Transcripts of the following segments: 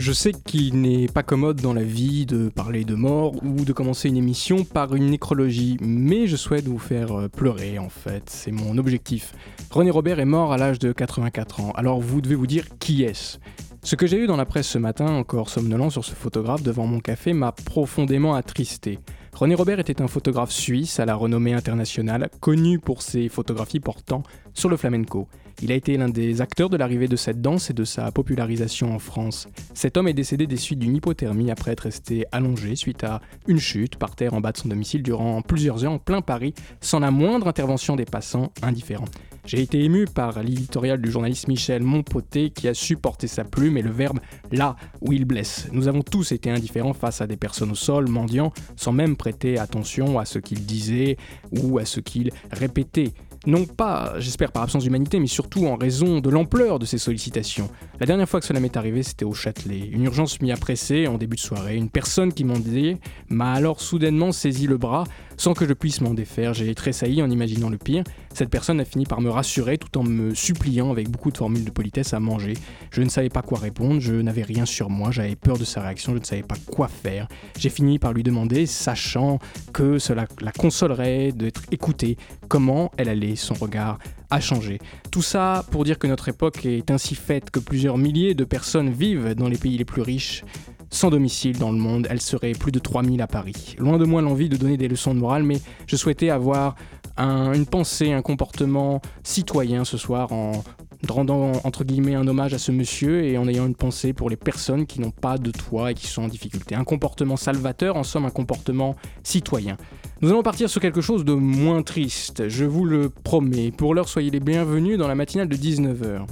Je sais qu'il n'est pas commode dans la vie de parler de mort ou de commencer une émission par une nécrologie, mais je souhaite vous faire euh, pleurer en fait, c'est mon objectif. René Robert est mort à l'âge de 84 ans, alors vous devez vous dire qui est-ce ce que j'ai eu dans la presse ce matin, encore somnolent sur ce photographe devant mon café, m'a profondément attristé. René Robert était un photographe suisse à la renommée internationale, connu pour ses photographies portant sur le flamenco. Il a été l'un des acteurs de l'arrivée de cette danse et de sa popularisation en France. Cet homme est décédé des suites d'une hypothermie après être resté allongé suite à une chute par terre en bas de son domicile durant plusieurs heures en plein Paris, sans la moindre intervention des passants indifférents. J'ai été ému par l'éditorial du journaliste Michel Monpoté qui a supporté sa plume et le verbe là où il blesse. Nous avons tous été indifférents face à des personnes au sol, mendiants, sans même prêter attention à ce qu'ils disaient ou à ce qu'ils répétaient non pas, j'espère, par absence d'humanité, mais surtout en raison de l'ampleur de ces sollicitations. La dernière fois que cela m'est arrivé, c'était au Châtelet. Une urgence m'y a pressé en début de soirée. Une personne qui m'en disait m'a alors soudainement saisi le bras sans que je puisse m'en défaire. J'ai tressailli en imaginant le pire. Cette personne a fini par me rassurer tout en me suppliant avec beaucoup de formules de politesse à manger. Je ne savais pas quoi répondre, je n'avais rien sur moi, j'avais peur de sa réaction, je ne savais pas quoi faire. J'ai fini par lui demander, sachant que cela la consolerait d'être écoutée, comment elle allait, son regard a changé. Tout ça pour dire que notre époque est ainsi faite que plusieurs milliers de personnes vivent dans les pays les plus riches sans domicile dans le monde, elle serait plus de 3000 à Paris. Loin de moi l'envie de donner des leçons de morale, mais je souhaitais avoir une pensée, un comportement citoyen ce soir en rendant entre guillemets un hommage à ce monsieur et en ayant une pensée pour les personnes qui n'ont pas de toit et qui sont en difficulté. Un comportement salvateur, en somme un comportement citoyen. Nous allons partir sur quelque chose de moins triste, je vous le promets. Pour l'heure, soyez les bienvenus dans la matinale de 19h.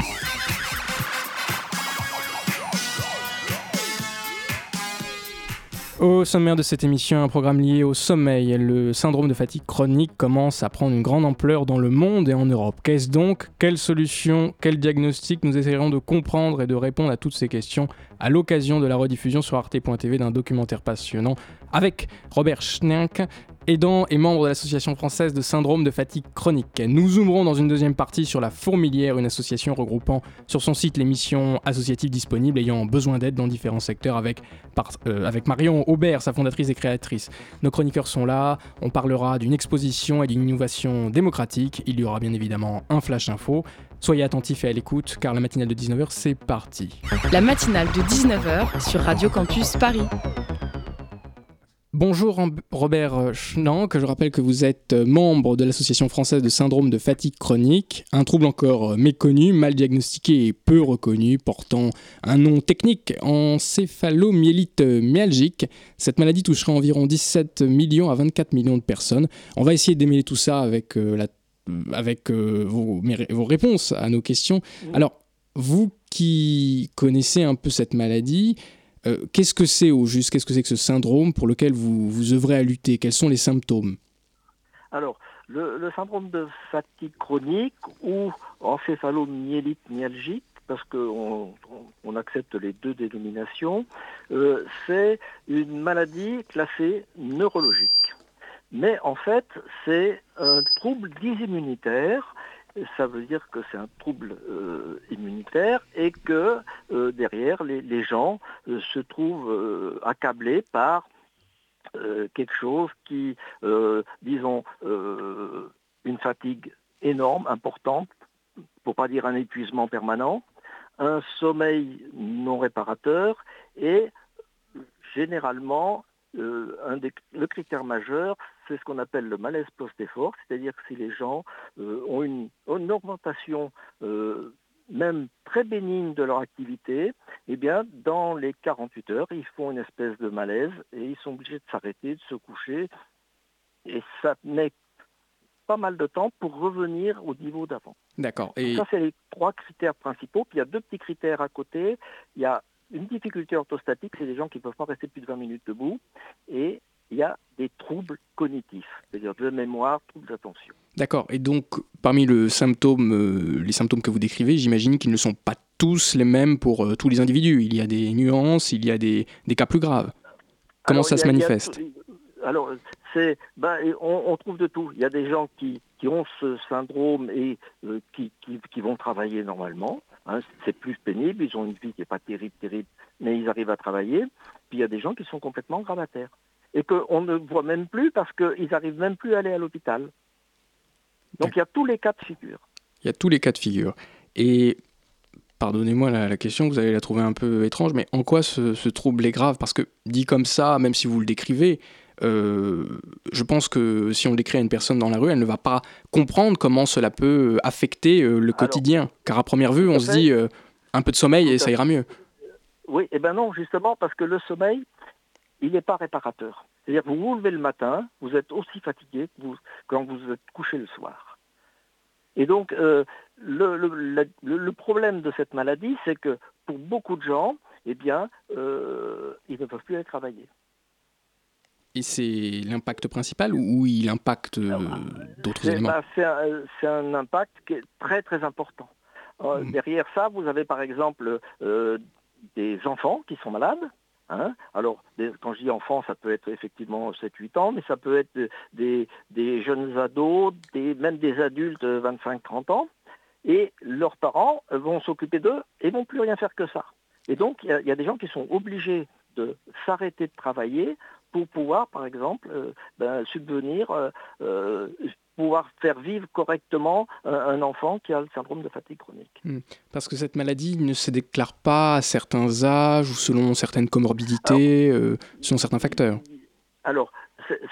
Au sommaire de cette émission, un programme lié au sommeil. Le syndrome de fatigue chronique commence à prendre une grande ampleur dans le monde et en Europe. Qu'est-ce donc? Quelles solutions Quel diagnostic? Nous essayerons de comprendre et de répondre à toutes ces questions à l'occasion de la rediffusion sur arte.tv d'un documentaire passionnant avec Robert Schnink, aidant et membre de l'Association française de syndrome de fatigue chronique. Nous zoomerons dans une deuxième partie sur la Fourmilière, une association regroupant sur son site les missions associatives disponibles ayant besoin d'aide dans différents secteurs avec, euh, avec Marion Aubert, sa fondatrice et créatrice. Nos chroniqueurs sont là, on parlera d'une exposition et d'une innovation démocratique, il y aura bien évidemment un flash info. Soyez attentifs et à l'écoute car la matinale de 19h c'est parti. La matinale de 19h sur Radio Campus Paris. Bonjour Robert Schnank, je rappelle que vous êtes euh, membre de l'Association française de syndrome de fatigue chronique, un trouble encore euh, méconnu, mal diagnostiqué et peu reconnu, portant un nom technique encéphalomyélite myalgique. Cette maladie toucherait environ 17 millions à 24 millions de personnes. On va essayer d'émêler tout ça avec, euh, avec vos, vos, réponses à nos questions. Alors, vous qui connaissez un peu cette maladie, euh, qu'est-ce que c'est au juste? Qu'est-ce que c'est que ce syndrome pour lequel vous, vous œuvrez à lutter? Quels sont les symptômes? Alors, le, syndrome de fatigue chronique ou encéphalomyélite myalgique, parce qu'on on, accepte les deux dénominations, euh, c'est une maladie classée neurologique. Mais en fait, c'est un trouble dysimmunitaire ça veut dire que c'est un trouble euh, immunitaire et que euh, derrière, les, gens euh, se trouvent accablés par quelque chose qui, disons, une fatigue énorme, importante, pour pas dire un épuisement permanent, un sommeil non réparateur et généralement le critère majeur, c'est ce qu'on appelle le malaise post-effort, c'est-à-dire que si les gens euh, ont une, augmentation euh, même très bénigne de leur activité, eh bien, dans les 48 heures, ils font une espèce de malaise et ils sont obligés de s'arrêter, de se coucher. Et ça met pas mal de temps pour revenir au niveau d'avant. D'accord. Et... Ça, c'est les trois critères principaux. Puis il y a deux petits critères à côté. Il y a une difficulté orthostatique, c'est des gens qui ne peuvent pas rester plus de 20 minutes debout. Et il y a des troubles cognitifs, c'est-à-dire de mémoire, troubles d'attention. D'accord. Et donc, parmi le symptôme, euh, les symptômes que vous décrivez, j'imagine qu'ils ne sont pas tous les mêmes pour euh, tous les individus. Il y a des nuances, il y a des, des cas plus graves. Comment ça se manifeste? Alors, c'est, ben, on, trouve de tout. Il y a des gens qui, qui ont ce syndrome et euh, qui, qui, qui, vont travailler normalement. Hein. c'est plus pénible, ils ont une vie qui n'est pas terrible, terrible, mais ils arrivent à travailler. Puis il y a des gens qui sont complètement gravataires et qu'on ne voit même plus parce qu'ils n'arrivent même plus à aller à l'hôpital. Donc il y a tous les cas de figure. Il y a tous les cas de figure. Et pardonnez-moi la, question, vous allez la trouver un peu étrange, mais en quoi ce, trouble est grave? Parce que dit comme ça, même si vous le décrivez, euh, je pense que si on le décrit à une personne dans la rue, elle ne va pas comprendre comment cela peut affecter euh, le quotidien. Car à première vue, on se dit euh, un peu de sommeil et ça ira mieux. Oui, et eh ben non, justement, parce que le sommeil, il n'est pas réparateur. C'est-à-dire que vous vous levez le matin, vous êtes aussi fatigué que vous, quand vous êtes couché le soir. Et donc, euh, le, problème de cette maladie, c'est que pour beaucoup de gens, eh bien, euh, ils ne peuvent plus aller travailler. Et c'est l'impact principal ou il impacte euh, d'autres éléments? bah, C'est un, impact qui est très très important. Hmm. Derrière ça, vous avez par exemple des enfants qui sont malades, Hein? Alors, quand je dis enfants, ça peut être effectivement 7-8 ans, mais ça peut être des, jeunes ados, même des adultes 25-30 ans, et leurs parents vont s'occuper d'eux et vont plus rien faire que ça. Et donc, il y, a des gens qui sont obligés de s'arrêter de travailler pour pouvoir, par exemple, euh, ben, subvenir euh, euh, pouvoir faire vivre correctement un enfant qui a le syndrome de fatigue chronique. Hmm. Parce que cette maladie ne se déclare pas à certains âges ou selon certaines comorbidités, euh, selon certains facteurs. Alors,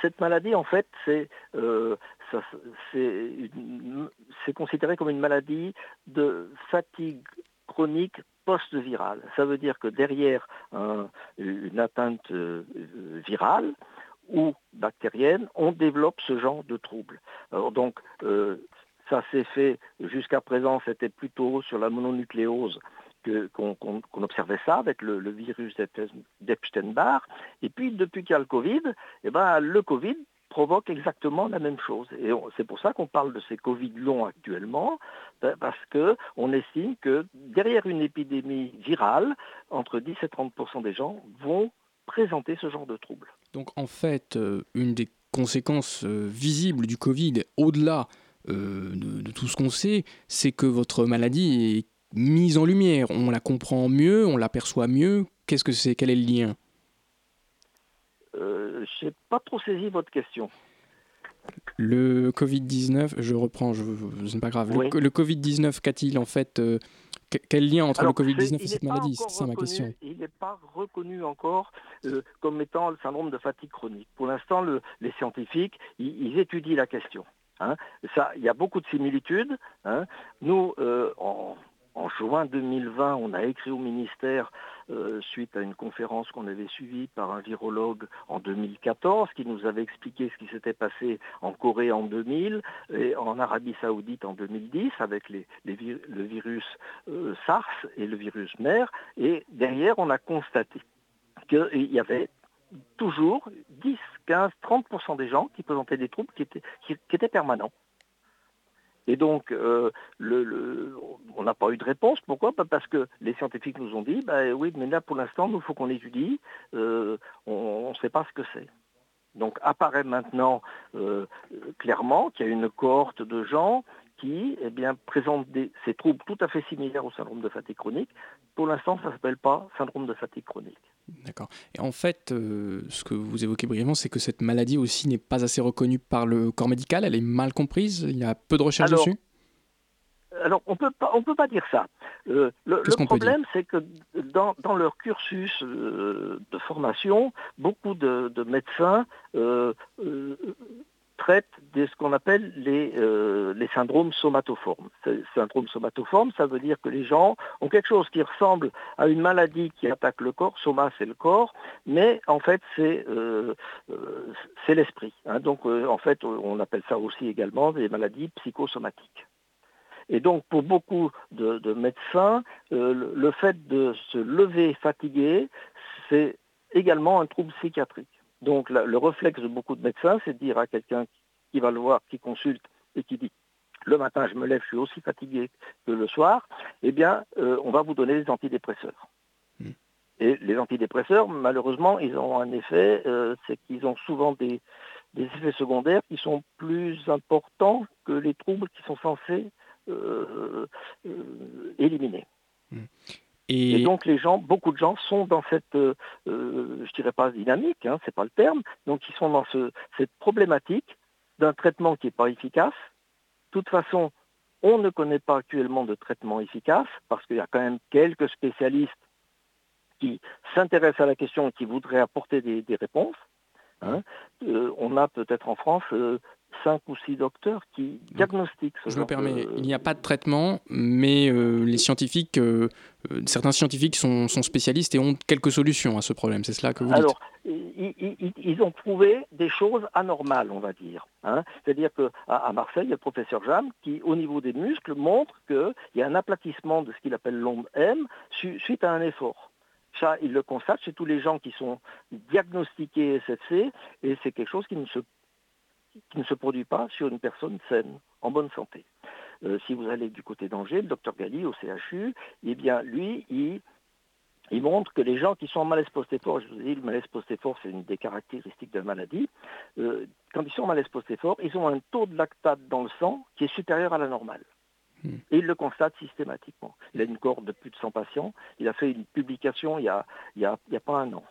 cette maladie, en fait, c'est euh, considéré comme une maladie de fatigue chronique post-virale. Ça veut dire que derrière une atteinte euh, virale, ou bactérienne, on développe ce genre de troubles. Donc, euh, ça s'est fait jusqu'à présent, c'était plutôt sur la mononucléose qu'on observait ça avec le, virus d'Epstein-Barr. Et puis, depuis qu'il y a le Covid, eh ben, le Covid provoque exactement la même chose. Et c'est pour ça qu'on parle de ces Covid longs actuellement, ben, parce qu'on estime que derrière une épidémie virale, entre 10 et 30% des gens vont présenter ce genre de troubles. Donc en fait, euh, une des conséquences euh, visibles du Covid, au-delà euh, de, tout ce qu'on sait, c'est que votre maladie est mise en lumière. On la comprend mieux, on l'aperçoit mieux. Qu'est-ce que c'est? Quel est le lien? Je n'ai pas trop saisi votre question. Le Covid-19, je reprends, je, ce n'est pas grave. Le, le Covid-19, qu'a-t-il en fait quel lien entre le Covid-19 et cette maladie C'est ça ma question. Il n'est pas reconnu encore euh, comme étant le syndrome de fatigue chronique. Pour l'instant, les scientifiques, ils, étudient la question. Hein. Ça, il y a beaucoup de similitudes. Hein. Nous, euh, en, en juin 2020, on a écrit au ministère euh, suite à une conférence qu'on avait suivie par un virologue en 2014 qui nous avait expliqué ce qui s'était passé en Corée en 2000 et en Arabie saoudite en 2010 avec le virus euh, SARS et le virus MER. Et derrière, on a constaté qu'il y avait toujours 10, 15, 30% des gens qui présentaient des troubles qui étaient permanents. Et donc, euh, on n'a pas eu de réponse. Pourquoi? Parce que les scientifiques nous ont dit, bah, oui, mais là, pour l'instant, il faut qu'on étudie. Euh, on ne sait pas ce que c'est. Donc, apparaît maintenant euh, clairement qu'il y a une cohorte de gens qui eh bien, présentent ces troubles tout à fait similaires au syndrome de fatigue chronique. Pour l'instant, ça ne s'appelle pas syndrome de fatigue chronique. D'accord. Et en fait, euh, ce que vous évoquez brièvement, c'est que cette maladie aussi n'est pas assez reconnue par le corps médical, elle est mal comprise, il y a peu de recherches dessus alors, on peut pas, peut pas dire ça. Euh, le, problème, c'est que dans, leur cursus euh, de formation, beaucoup de, médecins traite de ce qu'on appelle les, euh, les syndromes somatoformes. Syndrome somatoforme, ça veut dire que les gens ont quelque chose qui ressemble à une maladie qui attaque le corps. Soma, c'est le corps, mais en fait, c'est euh, euh, l'esprit. Hein. Donc, en fait, on appelle ça aussi également des maladies psychosomatiques. Et donc, pour beaucoup de, de médecins, le fait de se lever fatigué, c'est également un trouble psychiatrique Donc le réflexe de beaucoup de médecins, c'est de dire à quelqu'un qui va le voir, qui consulte et qui dit le matin je me lève, je suis aussi fatigué que le soir, eh bien euh, on va vous donner des antidépresseurs. Hmm. Et les antidépresseurs, malheureusement, ils ont un effet, euh, c'est qu'ils ont souvent des, effets secondaires qui sont plus importants que les troubles qui sont censés euh, éliminer. Hmm. Et... donc les gens, beaucoup de gens sont dans cette, je je dirais pas dynamique, hein, c'est pas le terme, donc ils sont dans cette problématique d'un traitement qui n'est pas efficace. De toute façon, on ne connaît pas actuellement de traitement efficace parce qu'il y a quand même quelques spécialistes qui s'intéressent à la question et qui voudraient apporter des, réponses. Hein. Euh, on a peut-être en France euh, cinq ou six docteurs qui diagnostiquent ce Je me permets, il n'y a pas de traitement, mais euh, les scientifiques, euh, euh, certains scientifiques sont, spécialistes et ont quelques solutions à ce problème. C'est cela que vous dites Alors, ils, ont trouvé des choses anormales, on va dire. Hein. C'est-à-dire qu'à à Marseille, il y a le professeur Jam qui, au niveau des muscles, montre qu'il y a un aplatissement de ce qu'il appelle l'onde M suite à un effort. Ça, il le constate chez tous les gens qui sont diagnostiqués SFC, et c'est quelque chose qui ne se qui ne se produit pas sur une personne saine, en bonne santé. Euh, si vous allez du côté d'Angers, le docteur Galli au CHU, eh bien lui, il, montre que les gens qui sont en malaise post-effort, je vous dis, le malaise post-effort, c'est une des caractéristiques de la maladie, euh, quand ils sont en malaise post-effort, ils ont un taux de lactate dans le sang qui est supérieur à la normale. Hmm. Et il le constate systématiquement. Il a une cohorte de plus de 100 patients. Il a fait une publication il n'y a, pas un an.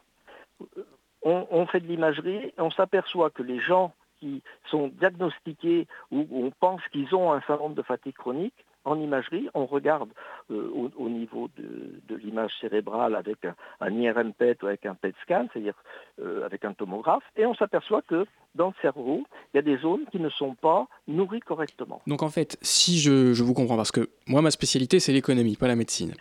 Euh, on, on fait de l'imagerie et on s'aperçoit que les gens qui sont diagnostiqués ou on pense qu'ils ont un syndrome de fatigue chronique, en imagerie, on regarde euh, au, niveau de, l'image cérébrale avec un, IRM PET ou avec un PET scan, c'est-à-dire euh, avec un tomographe, et on s'aperçoit que dans le cerveau, il y a des zones qui ne sont pas nourries correctement. Donc en fait, si je, vous comprends, parce que moi ma spécialité c'est l'économie, pas la médecine.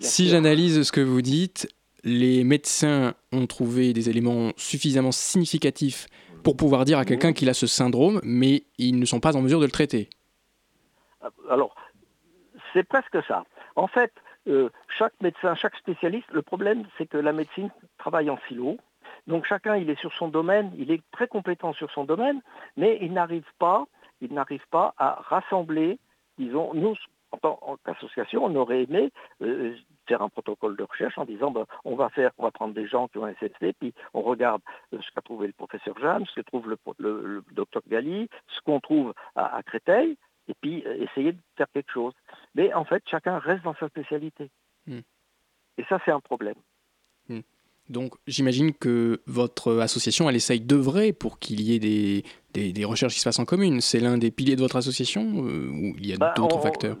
si j'analyse ce que vous dites, les médecins ont trouvé des éléments suffisamment significatifs pour pouvoir dire à quelqu'un qu'il a ce syndrome, mais ils ne sont pas en mesure de le traiter. Alors, c'est presque ça. En fait, euh, chaque médecin, chaque spécialiste, le problème, c'est que la médecine travaille en silo. Donc chacun, il est sur son domaine, il est très compétent sur son domaine, mais il n'arrive pas, il n'arrive pas à rassembler, disons, nous, en tant qu'association, on aurait aimé euh, faire un protocole de recherche en disant ben, on va faire, on va prendre des gens qui ont un SFC, puis on regarde euh, ce qu'a trouvé le professeur James, ce que trouve le, le, docteur Galli, ce qu'on trouve à, Créteil, et puis euh, essayer de faire quelque chose. Mais en fait, chacun reste dans sa spécialité. Hmm. Et ça, c'est un problème. Donc j'imagine que votre association, elle essaye d'œuvrer pour qu'il y ait des, des, recherches qui se passent en commune. C'est l'un des piliers de votre association ou il y a ben, d'autres facteurs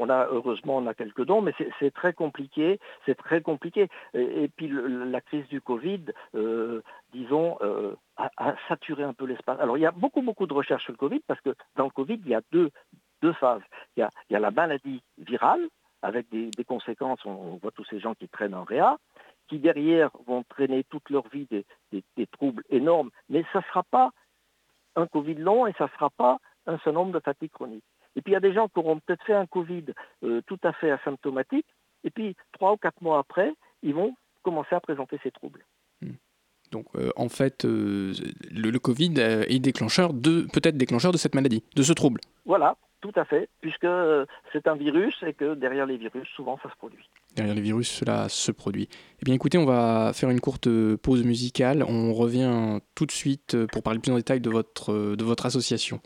on a heureusement on a quelques dons, mais c'est très compliqué, c'est très compliqué. Et, puis la crise du Covid, euh, disons, euh, a, saturé un peu l'espace. Alors il y a beaucoup beaucoup de recherches sur le Covid parce que dans le Covid il y a deux deux phases. Il y a, la maladie virale avec des, conséquences. On, voit tous ces gens qui traînent en réa qui derrière vont traîner toute leur vie des, des troubles énormes, mais ça ne sera pas un Covid long et ça ne sera pas un syndrome de fatigue chronique. Et puis il y a des gens qui auront peut-être fait un Covid euh, tout à fait asymptomatique, et puis trois ou quatre mois après, ils vont commencer à présenter ces troubles. Hmm. Donc euh, en fait, euh, le, Covid est déclencheur de peut-être déclencheur de cette maladie, de ce trouble. Voilà, tout à fait, puisque c'est un virus et que derrière les virus, souvent, ça se produit. Derrière les virus, cela se produit. Eh bien écoutez, on va faire une courte pause musicale. On revient tout de suite pour parler plus en détail de votre, de votre association.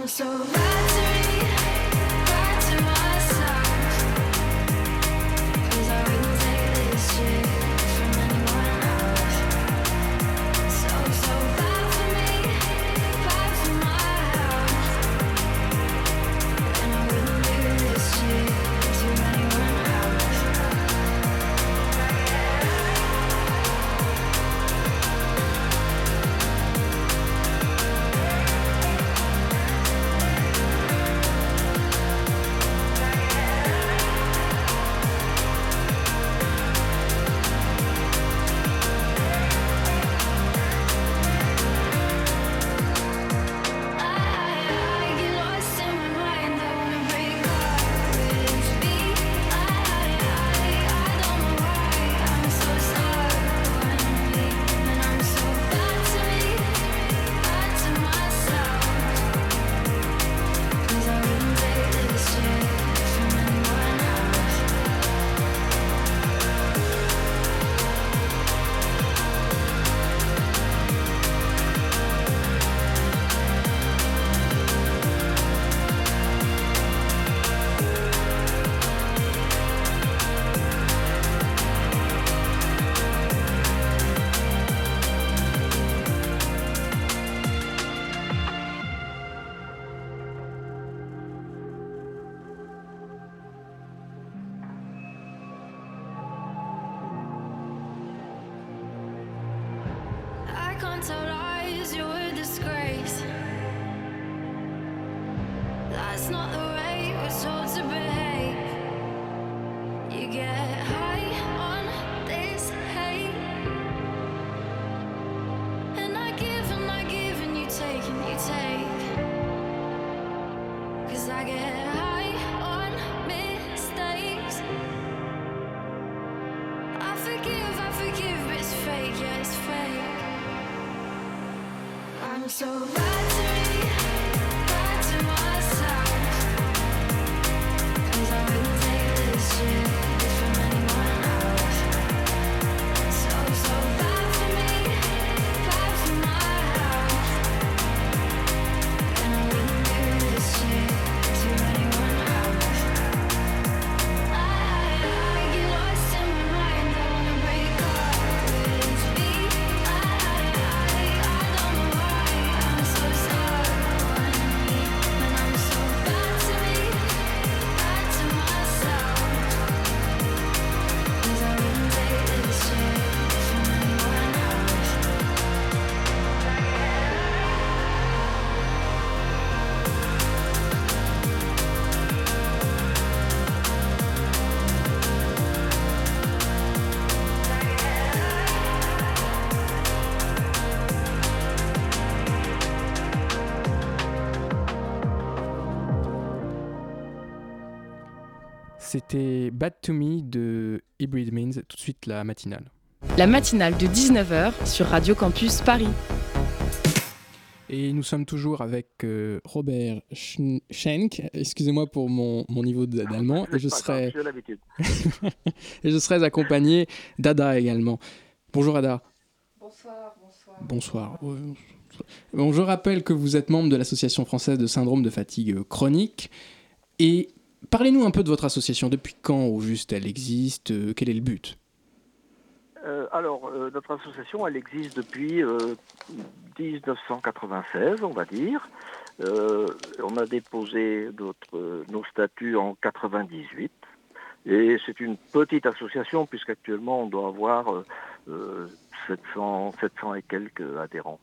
I'm so right It's not the C'était Bad to Me de Hybrid Means, tout de suite la matinale. La matinale de 19h sur Radio Campus Paris. Et nous sommes toujours avec euh, Robert Schenk, excusez-moi pour mon, mon niveau d'allemand, et je serai et je serai accompagné d'Ada également. Bonjour Ada. Bonsoir, bonsoir. Bonsoir. Bon, je rappelle que vous êtes membre de l'Association française de syndrome de fatigue chronique et Parlez-nous un peu de votre association. Depuis quand, au juste, elle existe euh, Quel est le but? Euh, alors, euh, notre association, elle existe depuis 1996, on va dire. on a déposé nos statuts en 98. Et c'est une petite association, puisqu'actuellement, on doit avoir 700, 700 et quelques adhérents.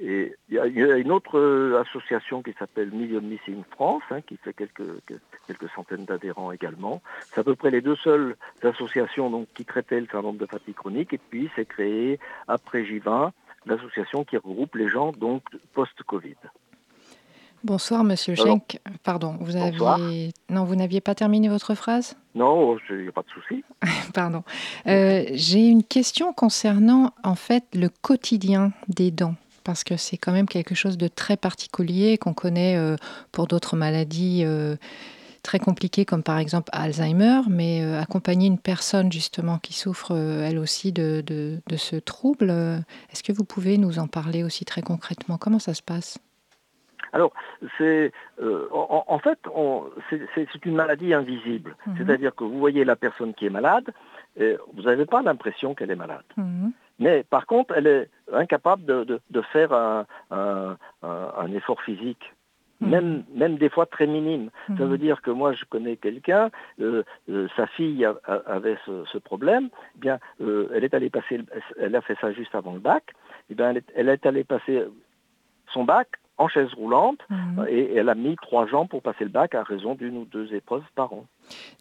Et il y, a une autre euh, association qui s'appelle Million Missing France, hein, qui fait quelques, quelques centaines d'adhérents également. C'est à peu près les deux seules associations donc, qui traitaient le syndrome de fatigue chronique. Et puis, c'est créé après J20, l'association qui regroupe les gens donc post-Covid. Bonsoir, Monsieur Schenk. Pardon, vous aviez non, vous n'aviez pas terminé votre phrase? Non, il n'y a pas de souci. Pardon. Euh, j'ai une question concernant en fait le quotidien des dents parce que c'est quand même quelque chose de très particulier qu'on connaît euh, pour d'autres maladies euh, très compliquées comme par exemple Alzheimer, mais euh, accompagner une personne justement qui souffre elle aussi de, ce trouble, est-ce que vous pouvez nous en parler aussi très concrètement? Comment ça se passe? Alors, c'est en, fait, c'est une maladie invisible. Mhm. C'est-à-dire que vous voyez la personne qui est malade, et vous n'avez pas l'impression qu'elle est malade. Mhm. Mais par contre, elle est incapable de, faire un, effort physique. Hmm. Même, même des fois très minime. Ça veut hmm. dire que moi je connais quelqu'un, euh, euh, sa fille avait ce, problème, eh bien euh, elle est allée passer, elle a fait ça juste avant le bac, eh bien elle est allée passer son bac en chaise roulante mhm. et elle a mis trois ans pour passer le bac à raison d'une ou deux épreuves par an.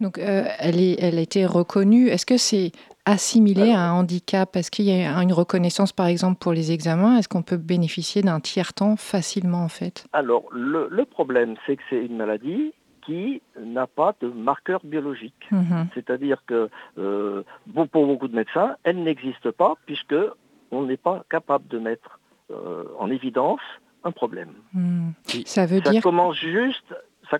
Donc euh, elle, est, elle a été reconnue. Est-ce que c'est assimilé à un handicap? Est-ce qu'il y a une reconnaissance par exemple pour les examens? Est-ce qu'on peut bénéficier d'un tiers-temps facilement en fait? Alors le, problème c'est que c'est une maladie qui n'a pas de marqueur biologique. Mhm. C'est-à-dire que euh, pour beaucoup de médecins, elle n'existe pas puisque on n'est pas capable de mettre euh, en évidence un problème. Hmm. Ça veut ça dire... commence juste,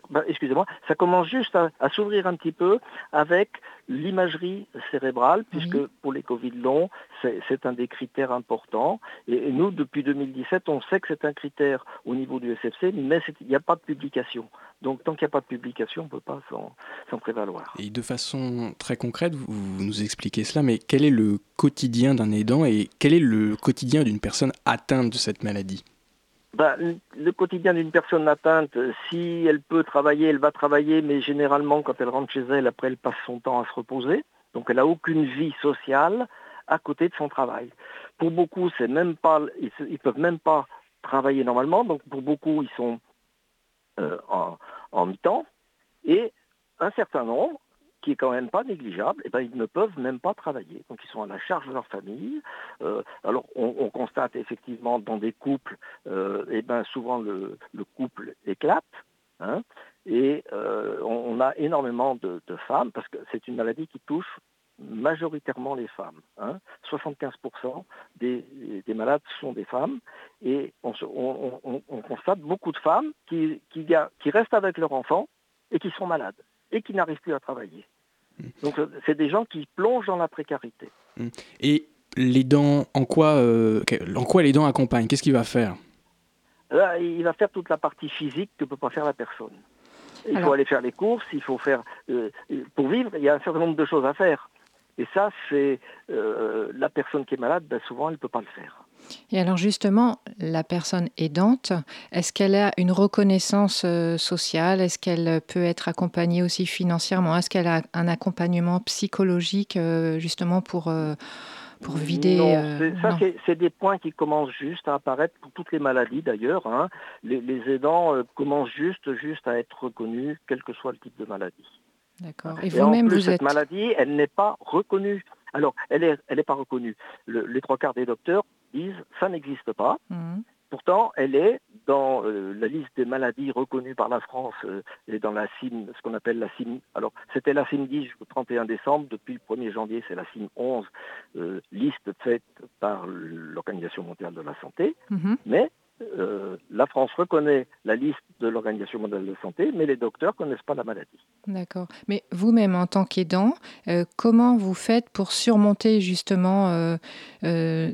bah, excusez-moi, ça commence juste à, s'ouvrir un petit peu avec l'imagerie cérébrale, puisque pour les Covid longs, c'est un des critères importants. Et, nous, depuis 2017, on sait que c'est un critère au niveau du SFC, mais il n'y a pas de publication. Donc tant qu'il n'y a pas de publication, on ne peut pas s'en prévaloir. Et de façon très concrète, vous, vous nous expliquez cela, mais quel est le quotidien d'un aidant et quel est le quotidien d'une personne atteinte de cette maladie? Bah, le quotidien d'une personne atteinte, si elle peut travailler, elle va travailler, mais généralement quand elle rentre chez elle, après elle passe son temps à se reposer. Donc elle n'a aucune vie sociale à côté de son travail. pour beaucoup, c'est même pas, ils, ne peuvent même pas travailler normalement. Donc pour beaucoup, ils sont en, en mi-temps. Et un certain nombre qui est quand même pas négligeable, et eh ben, ils ne peuvent même pas travailler. Donc ils sont à la charge de leur famille. Euh, alors on, constate effectivement dans des couples, euh, eh ben, souvent le, couple éclate. Hein, et euh, on, a énormément de, femmes, parce que c'est une maladie qui touche majoritairement les femmes. 75% hein. des, malades sont des femmes. Et on, constate beaucoup de femmes qui, qui restent avec leur enfant et qui sont malades et qui n'arrivent plus à travailler. Mm. Donc euh, c'est des gens qui plongent dans la précarité. Mm. Et les dents, en quoi, euh, en quoi les dents accompagnent? Qu'est-ce qu'il va faire? Il va faire toute la partie physique que ne peut pas faire la personne. Il faut aller faire les courses, il faut faire... Euh, pour vivre, il y a un certain nombre de choses à faire. Et ça, c'est la personne qui est malade, ben, souvent, elle ne peut pas le faire. Et alors justement, la personne aidante, est-ce qu'elle a une reconnaissance euh, sociale? Est-ce qu'elle peut être accompagnée aussi financièrement? Est-ce qu'elle a un accompagnement psychologique euh, justement pour, euh, pour vider Non, ça c'est des points qui commencent juste à apparaître pour toutes les maladies d'ailleurs. Hein. Les, aidants commencent juste, juste à être reconnus, quel que soit le type de maladie. D'accord. Et, vous-même, vous cette êtes... maladie, elle n'est pas reconnue. Alors, elle n'est elle est pas reconnue. les trois quarts des docteurs disent ça n'existe pas. Mhm. Pourtant, elle est dans euh, la liste des maladies reconnues par la France euh, et dans la CIM, ce qu'on appelle la CIM. Alors, c'était la CIM 10 jusqu'au 31 décembre. Depuis le 1er janvier, c'est la CIM 11, euh, liste faite par l'Organisation mondiale de la santé. Mhm. Mais euh, la France reconnaît la liste de l'Organisation mondiale de la santé, mais les docteurs ne connaissent pas la maladie. D'accord. Mais vous-même, en tant qu'aidant, euh, comment vous faites pour surmonter justement euh,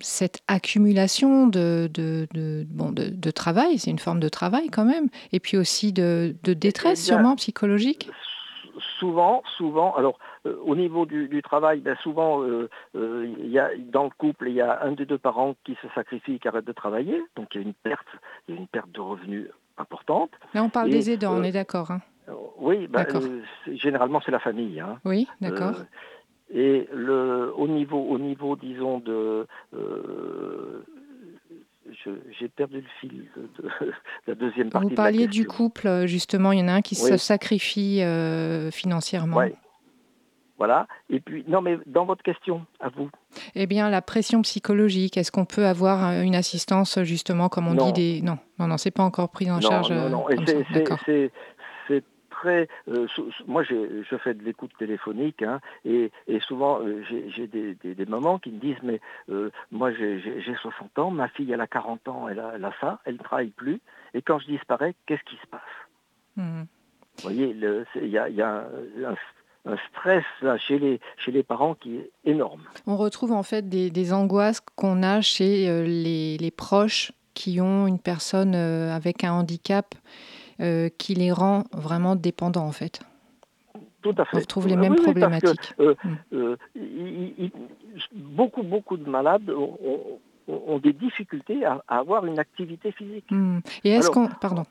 cette accumulation de, de, travail? C'est une forme de travail quand même, et puis aussi de, détresse eh sûrement psychologique? Souvent, souvent, alors euh, au niveau du, travail, ben, souvent, euh, euh, y a, dans le couple, il y a un des deux parents qui se sacrifie et qui arrête de travailler, donc il y a une perte, il y a une perte de revenus importante. Là, on parle des aidants, on est d'accord. Hein. oui, ben, généralement c'est la famille. Hein. Oui, d'accord. et le, au niveau, au niveau, disons de j'ai perdu le fil de, la deuxième partie. Vous parliez du couple, justement, il y en a un qui se sacrifie euh, financièrement. Oui. Voilà. Et puis, non, mais dans votre question, à vous. Eh bien, la pression psychologique, est-ce qu'on peut avoir euh, une assistance, justement, comme on dit des... Non, non, non, c'est pas encore pris en charge. Non, non, c'est euh, moi, je fais de l'écoute téléphonique hein, et, souvent euh, j'ai des, mamans qui me disent mais euh, moi j'ai 60 ans, ma fille elle a 40 ans, elle a, ça, elle ne travaille plus et quand je disparais, qu'est-ce qui se passe? Mmh. Vous voyez, il y a, un, stress chez, les, chez les parents qui est énorme. On retrouve en fait des, angoisses qu'on a chez les, proches qui ont une personne avec un handicap qui les rend vraiment dépendants en fait. Tout à fait. On retrouve les mêmes problématiques. Euh, mm. euh, beaucoup, beaucoup de malades ont, des difficultés à, avoir une activité physique. Mm. Et est-ce qu'on... Pardon.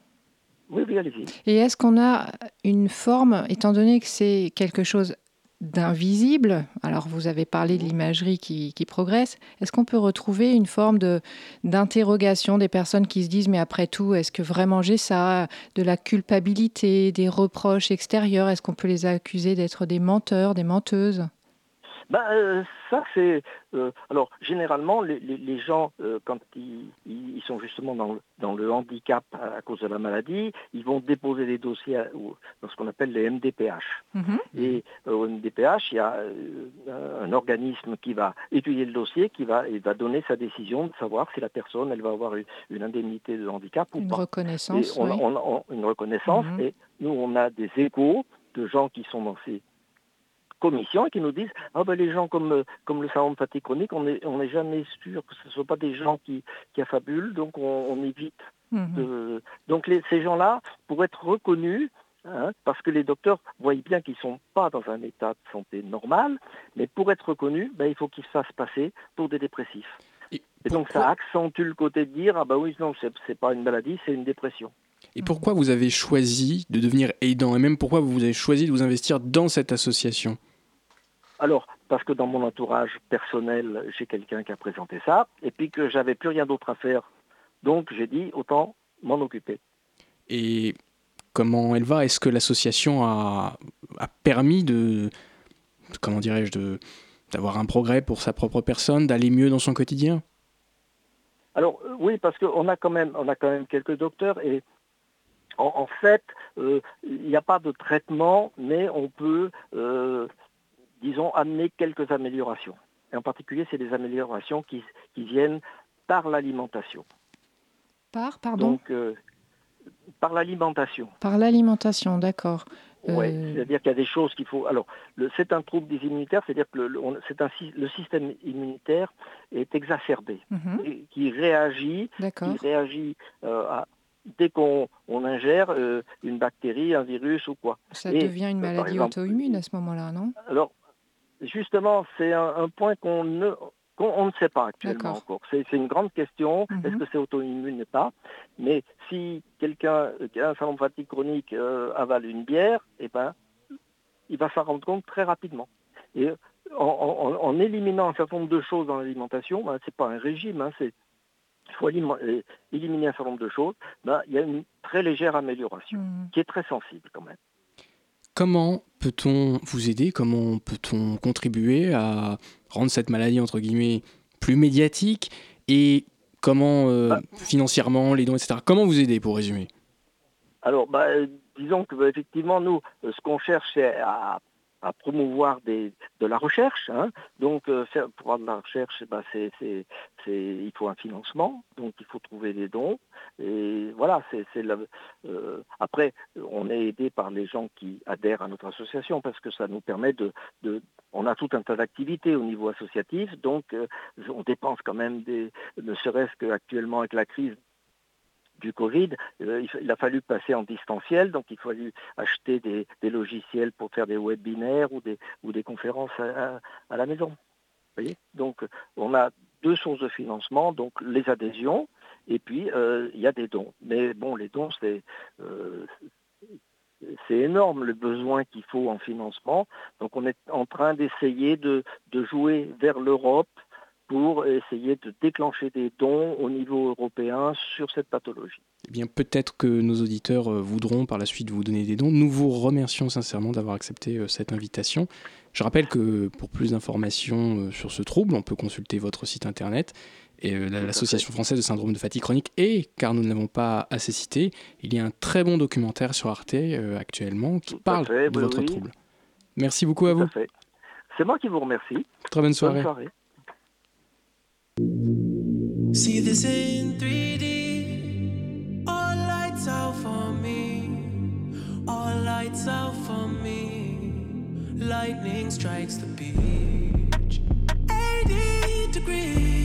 Oui, oui, allez-y. Et est-ce qu'on a une forme, étant donné que c'est quelque chose d'invisible. Alors vous avez parlé de l'imagerie qui, progresse. Est-ce qu'on peut retrouver une forme de, d'interrogation des personnes qui se disent mais après tout, est-ce que vraiment j'ai ça? De la culpabilité, des reproches extérieurs Est-ce qu'on peut les accuser d'être des menteurs, des menteuses? Ben, euh, ça, c'est... Euh, alors, généralement, les, gens, euh, quand ils, sont justement dans le, handicap à, cause de la maladie, ils vont déposer des dossiers dans ce qu'on appelle les MDPH. Mhm. Et au MDPH, il y a un organisme qui va étudier le dossier, qui va, et va donner sa décision de savoir si la personne, elle va avoir une, indemnité de handicap ou une pas. Reconnaissance, une reconnaissance. Mhm. Et nous, on a des échos de gens qui sont dans ces commission et qui nous disent ah ben les gens comme, euh, comme le syndrome fatigue chronique, on n'est on est jamais sûr que ce ne soient pas des gens qui, qui affabulent, donc on, évite. Mhm. Donc les, ces gens-là, pour être reconnus, hein, parce que les docteurs voient bien qu'ils ne sont pas dans un état de santé normal, mais pour être reconnus, ben, il faut qu'ils se fassent passer pour des dépressifs. Et, donc ça accentue le côté de dire ah ben oui non c'est pas une maladie c'est une dépression. Et pourquoi vous avez choisi de devenir aidant? Et même pourquoi vous avez choisi de vous investir dans cette association? Alors, parce que dans mon entourage personnel, j'ai quelqu'un qui a présenté ça, et puis que j'avais plus rien d'autre à faire. Donc j'ai dit, autant m'en occuper. Et comment elle va? Est-ce que l'association a, a, permis de, comment dirais-je, de, d'avoir un progrès pour sa propre personne, d'aller mieux dans son quotidien? Alors oui, parce qu'on a quand même, on a quand même quelques docteurs et en, fait, euh, il n'y a pas de traitement, mais on peut, euh, disons, amener quelques améliorations. Et en particulier, c'est des améliorations qui, qui viennent par l'alimentation. Par, pardon Donc, euh, par l'alimentation. Par l'alimentation, d'accord. Oui, euh, c'est-à-dire qu'il y a des choses qu'il faut. Alors, c'est un trouble des immunitaires, c'est-à-dire que le, le système immunitaire est exacerbé, mhm. qui réagit, qui réagit euh, à, dès qu'on ingère euh, une bactérie, un virus ou quoi. Ça devient une maladie auto-immune à ce moment-là, non? Alors, justement, c'est un, point qu'on ne, on ne sait pas actuellement encore. C'est une grande question. Mhm. Est-ce que c'est auto-immune ou pas? Mais si quelqu'un qui a un syndrome fatigue chronique euh, avale une bière, eh ben, il va s'en rendre compte très rapidement. Et en, éliminant un certain nombre de choses dans l'alimentation, ben, c'est pas un régime, hein, c'est il faut euh, éliminer un certain nombre de choses, ben, il y a une très légère amélioration, mhm. qui est très sensible quand même. Comment peut-on vous aider? Comment peut-on contribuer à rendre cette maladie, entre guillemets, plus médiatique? Et comment, euh, bah. financièrement, les dons, etc. Comment vous aider, pour résumer? Alors, bah, disons que effectivement, nous, euh, ce qu'on cherche, c'est à à promouvoir des, de la recherche. Hein. Donc, euh, faire, pour avoir de la recherche, eh ben, il faut un financement, donc il faut trouver des dons. Et voilà, c'est, euh, après, on est aidé par les gens qui adhèrent à notre association parce que ça nous permet de, de on a tout un tas d'activités au niveau associatif, donc euh, on dépense quand même des, ne serait-ce qu'actuellement avec la crise du Covid, euh, il, a fallu passer en distanciel, donc il a fallu acheter des, logiciels pour faire des webinaires ou des, ou des conférences à, la maison. donc on a deux sources de financement, donc les adhésions, et puis euh, il y a des dons. Mais bon, les dons, c'est euh, c'est énorme le besoin qu'il faut en financement. Donc on est en train d'essayer de, de jouer vers l'Europe pour essayer de déclencher des dons au niveau européen sur cette pathologie. Eh bien, peut-être que nos auditeurs euh, voudront par la suite vous donner des dons. Nous vous remercions sincèrement d'avoir accepté euh, cette invitation. Je rappelle que pour plus d'informations euh, sur ce trouble, on peut consulter votre site internet et l'Association française de syndrome de fatigue chronique et, car nous ne l'avons pas assez cité, il y a un très bon documentaire sur Arte actuellement qui parle de votre trouble. Merci beaucoup à vous. C'est moi qui vous remercie. Très bonne soirée. Bonne soirée. See this in 3D. All lights out for me. All lights out for me. Lightning strikes the beach. 80 degrees.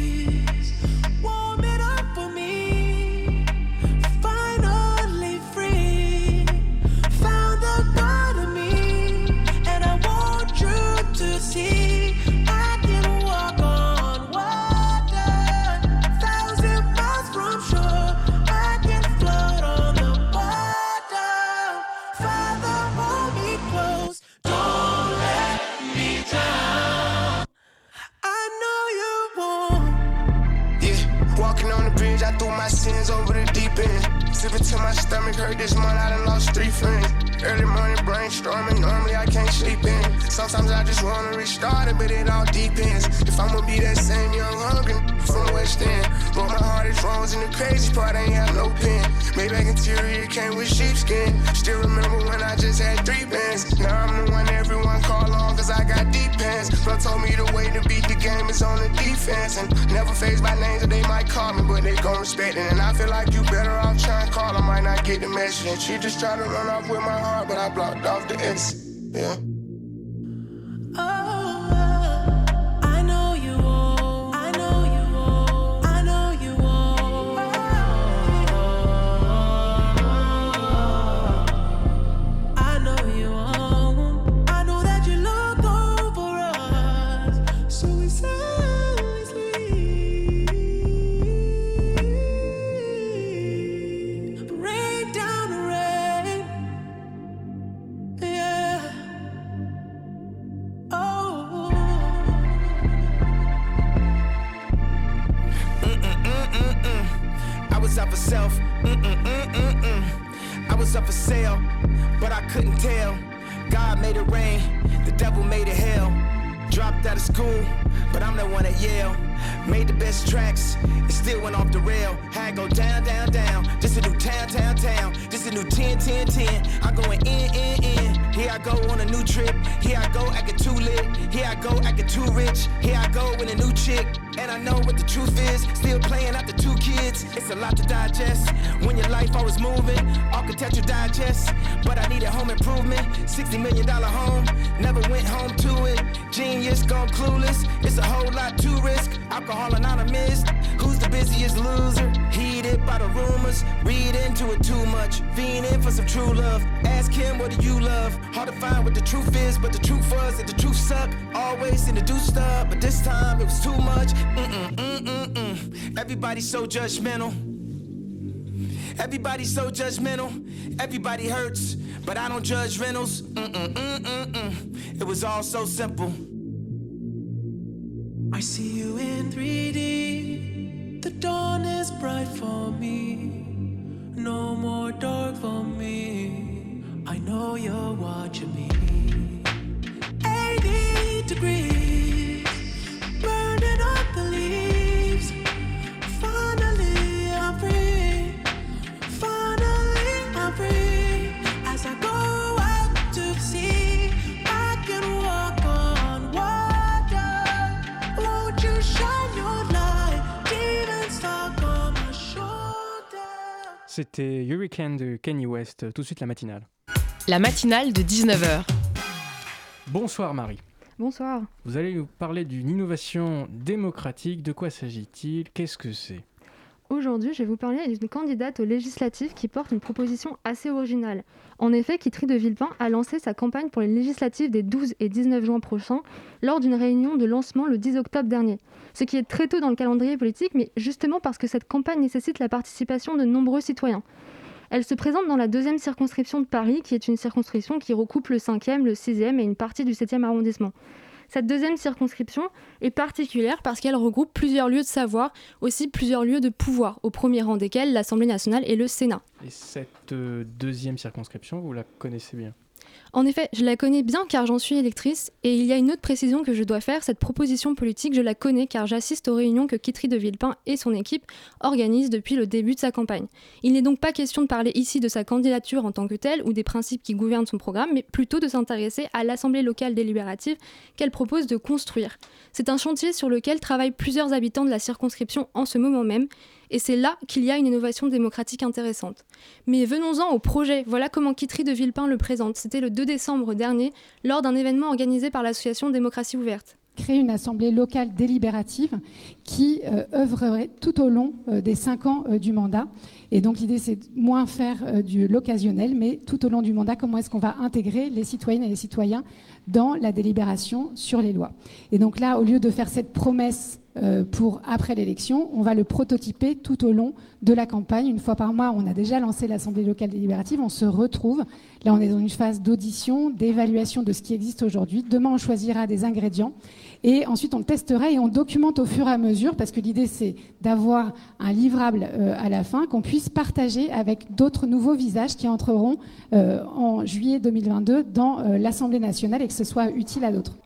Sipping till my stomach hurt this month, I done lost three friends. Early morning brainstorming, normally I can't sleep in. Sometimes I just wanna restart it, but it all depends. If I'ma be that same young hungry from West End. But my heart is frozen, the crazy part ain't have no pen. Maybach interior came with sheepskin. Still remember when I just had three bands. Now I'm the one everyone call on, cause I got deep pants. Bro told me the way to beat the game is on the defense. And never phased by names that they might call me, but they gon' respect it. And I feel like you better off trying to call, I might not get the message. And she just tried to run off with my heart, but I blocked off the exit. Yeah. A lot to digest. When your life always moving, architecture digest. But I needed home improvement. $60 million home. Never went home to it. Genius gone clueless. It's a whole lot to risk. Alcohol anonymous. Who's the busiest loser? Heated by the rumors. Read into it too much. Fiending for some true love. Ask him, what do you love? Hard to find what the truth is, but the truth was that the truth suck. Always seem to do stuff, but this time it was too much. Mm-mm, mm-mm, mm. Everybody's so judgmental. Everybody's so judgmental. Everybody hurts, but I don't judge rentals. It was all so simple. I see you in 3D. The dawn is bright for me. No more dark for me. I know you're watching me. 80 degrees, C'était Hurricane de Kanye West, tout de suite la matinale. La matinale de 19h. Bonsoir Marie. Bonsoir. Vous allez nous parler d'une innovation démocratique. De quoi s'agit-il? Qu'est-ce que c'est? Aujourd'hui, je vais vous parler d'une candidate aux législatives qui porte une proposition assez originale. En effet, Kitry de Villepin a lancé sa campagne pour les législatives des 12 et 19 juin prochains lors d'une réunion de lancement le 10 octobre dernier. Ce qui est très tôt dans le calendrier politique, mais justement parce que cette campagne nécessite la participation de nombreux citoyens. Elle se présente dans la deuxième circonscription de Paris, qui est une circonscription qui recoupe le 5e, le 6e et une partie du 7e arrondissement. Cette deuxième circonscription est particulière parce qu'elle regroupe plusieurs lieux de savoir, aussi plusieurs lieux de pouvoir, au premier rang desquels l'Assemblée nationale et le Sénat. Et cette euh, deuxième circonscription, vous la connaissez bien? En effet, je la connais bien car j'en suis électrice et il y a une autre précision que je dois faire, cette proposition politique, je la connais car j'assiste aux réunions que Kitry de Villepin et son équipe organisent depuis le début de sa campagne. Il n'est donc pas question de parler ici de sa candidature en tant que telle ou des principes qui gouvernent son programme, mais plutôt de s'intéresser à l'Assemblée locale délibérative qu'elle propose de construire. C'est un chantier sur lequel travaillent plusieurs habitants de la circonscription en ce moment même et c'est là qu'il y a une innovation démocratique intéressante. Mais venons-en au projet. Voilà comment Kitry de Villepin le présente. C'était le 2 décembre dernier, lors d'un événement organisé par l'association Démocratie Ouverte. créer une assemblée locale délibérative qui euh, œuvrerait tout au long euh, des cinq ans euh, du mandat. Et donc l'idée, c'est moins faire du l'occasionnel, mais tout au long du mandat, comment est-ce qu'on va intégrer les citoyennes et les citoyens dans la délibération sur les lois. Et donc là, au lieu de faire cette promesse pour après l'élection, on va le prototyper tout au long de la campagne. Une fois par mois, on a déjà lancé l'Assemblée locale délibérative, on se retrouve. Là, on est dans une phase d'audition, d'évaluation de ce qui existe aujourd'hui. Demain, on choisira des ingrédients et ensuite on le testera et on documente au fur et à mesure parce que l'idée, c'est d'avoir un livrable euh, à la fin qu'on puisse partager avec d'autres nouveaux visages qui entreront euh, en juillet 2022 dans euh, l'Assemblée nationale et que ce soit utile à d'autres.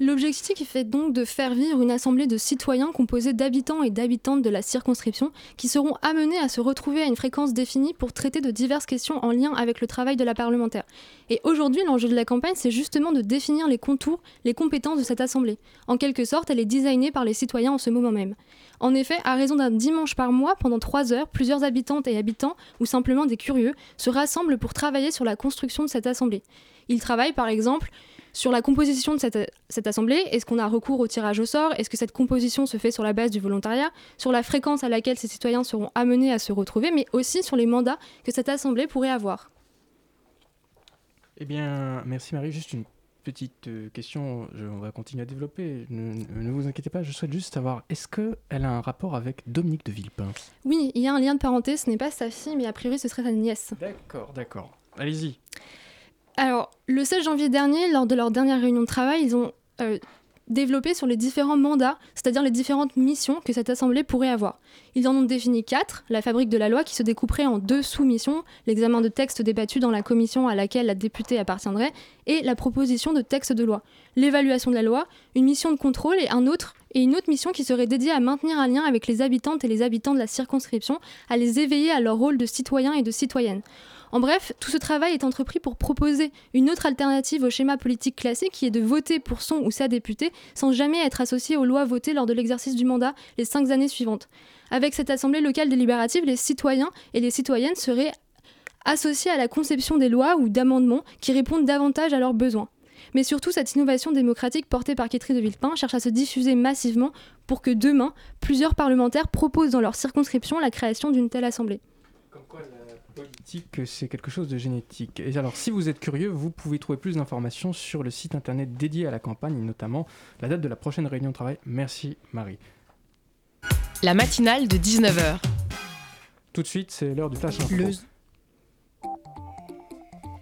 L'objectif est donc de faire vivre une assemblée de citoyens composée d'habitants et d'habitantes de la circonscription qui seront amenés à se retrouver à une fréquence définie pour traiter de diverses questions en lien avec le travail de la parlementaire. Et aujourd'hui, l'enjeu de la campagne, c'est justement de définir les contours, les compétences de cette assemblée. En quelque sorte, elle est designée par les citoyens en ce moment même. En effet, à raison d'un dimanche par mois, pendant trois heures, plusieurs habitantes et habitants, ou simplement des curieux, se rassemblent pour travailler sur la construction de cette assemblée. Ils travaillent par exemple sur la composition de cette, cette assemblée. Est-ce qu'on a recours au tirage au sort Est-ce que cette composition se fait sur la base du volontariat Sur la fréquence à laquelle ces citoyens seront amenés à se retrouver, mais aussi sur les mandats que cette assemblée pourrait avoir? Eh bien, merci Marie. Juste une petite euh, question, je- on va continuer à développer. Ne, ne vous inquiétez pas, je souhaite juste savoir, est-ce qu'elle a un rapport avec Dominique de Villepin? Oui, il y a un lien de parenté, ce n'est pas sa fille, mais a priori ce serait sa nièce. D'accord, d'accord. Allez-y. Alors, le 16 janvier dernier, lors de leur dernière réunion de travail, ils ont euh, développés sur les différents mandats, c'est-à-dire les différentes missions que cette assemblée pourrait avoir. Ils en ont défini quatre, la fabrique de la loi qui se découperait en deux sous-missions, l'examen de textes débattus dans la commission à laquelle la députée appartiendrait, et la proposition de texte de loi. L'évaluation de la loi, une mission de contrôle et un autre et une autre mission qui serait dédiée à maintenir un lien avec les habitantes et les habitants de la circonscription, à les éveiller à leur rôle de citoyens et de citoyennes. En bref, tout ce travail est entrepris pour proposer une autre alternative au schéma politique classique qui est de voter pour son ou sa députée sans jamais être associé aux lois votées lors de l'exercice du mandat les cinq années suivantes. Avec cette assemblée locale délibérative, les citoyens et les citoyennes seraient associés à la conception des lois ou d'amendements qui répondent davantage à leurs besoins. Mais surtout, cette innovation démocratique portée par Kétry de Villepin cherche à se diffuser massivement pour que demain, plusieurs parlementaires proposent dans leur circonscription la création d'une telle assemblée politique, c'est quelque chose de génétique. Et alors, si vous êtes curieux, vous pouvez trouver plus d'informations sur le site internet dédié à la campagne, notamment la date de la prochaine réunion de travail. Merci Marie. La matinale de 19h. Tout de suite, c'est l'heure du flash info.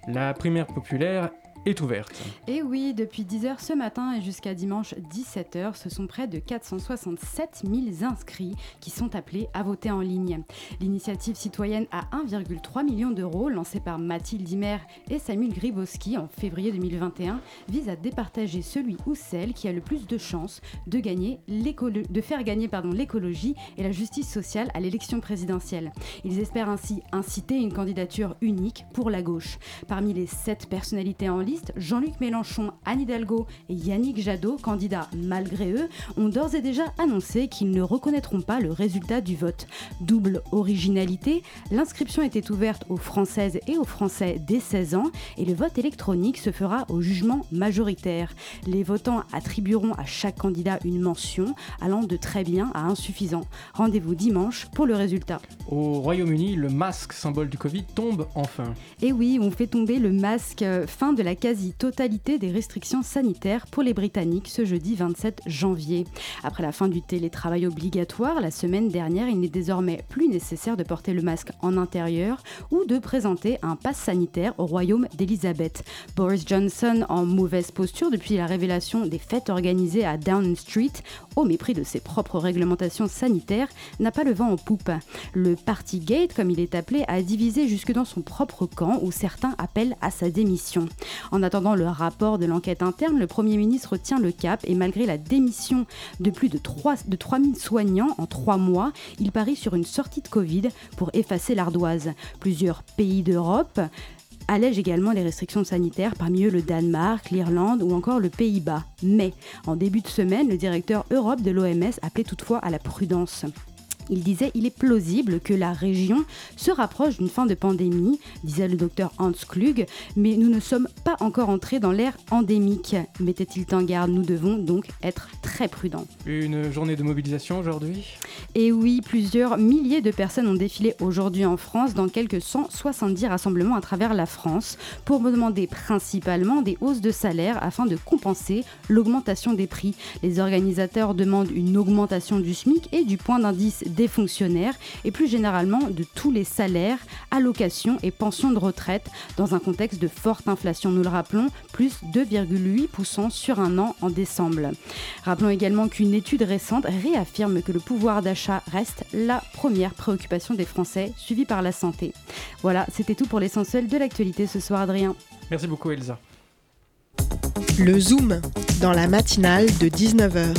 La primaire populaire est ouverte. Et oui, depuis 10h ce matin et jusqu'à dimanche 17h, ce sont près de 467 000 inscrits qui sont appelés à voter en ligne. L'initiative citoyenne à 1,3 million d'euros, lancée par Mathilde Imer et Samuel Gribowski en février 2021, vise à départager celui ou celle qui a le plus de chances de, gagner de faire gagner l'écologie et la justice sociale à l'élection présidentielle. Ils espèrent ainsi inciter une candidature unique pour la gauche. Parmi les sept personnalités en ligne, Jean-Luc Mélenchon, Anne Hidalgo et Yannick Jadot, candidats malgré eux, ont d'ores et déjà annoncé qu'ils ne reconnaîtront pas le résultat du vote. Double originalité, l'inscription était ouverte aux Françaises et aux Français dès 16 ans et le vote électronique se fera au jugement majoritaire. Les votants attribueront à chaque candidat une mention allant de très bien à insuffisant. Rendez-vous dimanche pour le résultat. Au Royaume-Uni, le masque symbole du Covid tombe enfin. Et oui, on fait tomber le masque euh, fin de la quasi-totalité des restrictions sanitaires pour les Britanniques ce jeudi 27 janvier. Après la fin du télétravail obligatoire, la semaine dernière, il n'est désormais plus nécessaire de porter le masque en intérieur ou de présenter un pass sanitaire au royaume d'Elisabeth. Boris Johnson, en mauvaise posture depuis la révélation des fêtes organisées à Downing Street, au mépris de ses propres réglementations sanitaires, n'a pas le vent en poupe. Le Partygate, comme il est appelé, a divisé jusque dans son propre camp où certains appellent à sa démission. En attendant le rapport de l'enquête interne, le Premier ministre tient le cap et malgré la démission de plus de, 3, de 3000 soignants en trois mois, il parie sur une sortie de Covid pour effacer l'ardoise. Plusieurs pays d'Europe allègent également les restrictions sanitaires, parmi eux le Danemark, l'Irlande ou encore le Pays-Bas. Mais en début de semaine, le directeur Europe de l'OMS appelait toutefois à la prudence. Il disait il est plausible que la région se rapproche d'une fin de pandémie, disait le docteur Hans Klug, mais nous ne sommes pas encore entrés dans l'ère endémique. Mettait-il en garde Nous devons donc être très prudents. Une journée de mobilisation aujourd'hui? Et oui, plusieurs milliers de personnes ont défilé aujourd'hui en France dans quelques 170 rassemblements à travers la France pour demander principalement des hausses de salaire afin de compenser l'augmentation des prix. Les organisateurs demandent une augmentation du SMIC et du point d'indice des fonctionnaires et plus généralement de tous les salaires, allocations et pensions de retraite dans un contexte de forte inflation. Nous le rappelons, plus 2,8% sur un an en décembre. Rappelons également qu'une étude récente réaffirme que le pouvoir d'achat reste la première préoccupation des Français, suivie par la santé. Voilà, c'était tout pour l'essentiel de l'actualité ce soir, Adrien. Merci beaucoup, Elsa. Le Zoom, dans la matinale de 19h.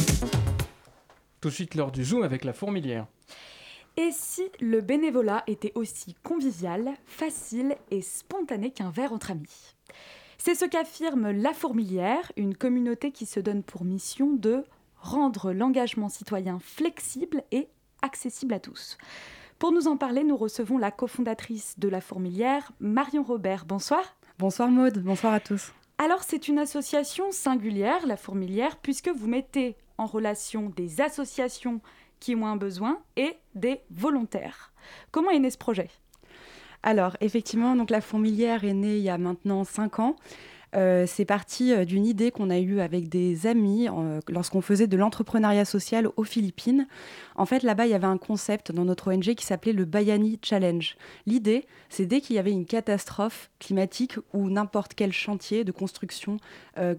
Tout de suite, l'heure du Zoom avec la fourmilière. Et si le bénévolat était aussi convivial, facile et spontané qu'un verre entre amis? C'est ce qu'affirme La Fourmilière, une communauté qui se donne pour mission de rendre l'engagement citoyen flexible et accessible à tous. Pour nous en parler, nous recevons la cofondatrice de La Fourmilière, Marion Robert. Bonsoir. Bonsoir Maude, bonsoir à tous. Alors c'est une association singulière, La Fourmilière, puisque vous mettez en relation des associations qui ont un besoin et des volontaires. Comment est né ce projet? Alors, effectivement, donc la fourmilière est née il y a maintenant 5 ans. euh, c'est parti euh, d'une idée qu'on a eue avec des amis lorsqu'on faisait de l'entrepreneuriat social aux Philippines. En fait, là-bas, il y avait un concept dans notre ONG qui s'appelait le Bayani Challenge. L'idée, c'est dès qu'il y avait une catastrophe climatique ou n'importe quel chantier de construction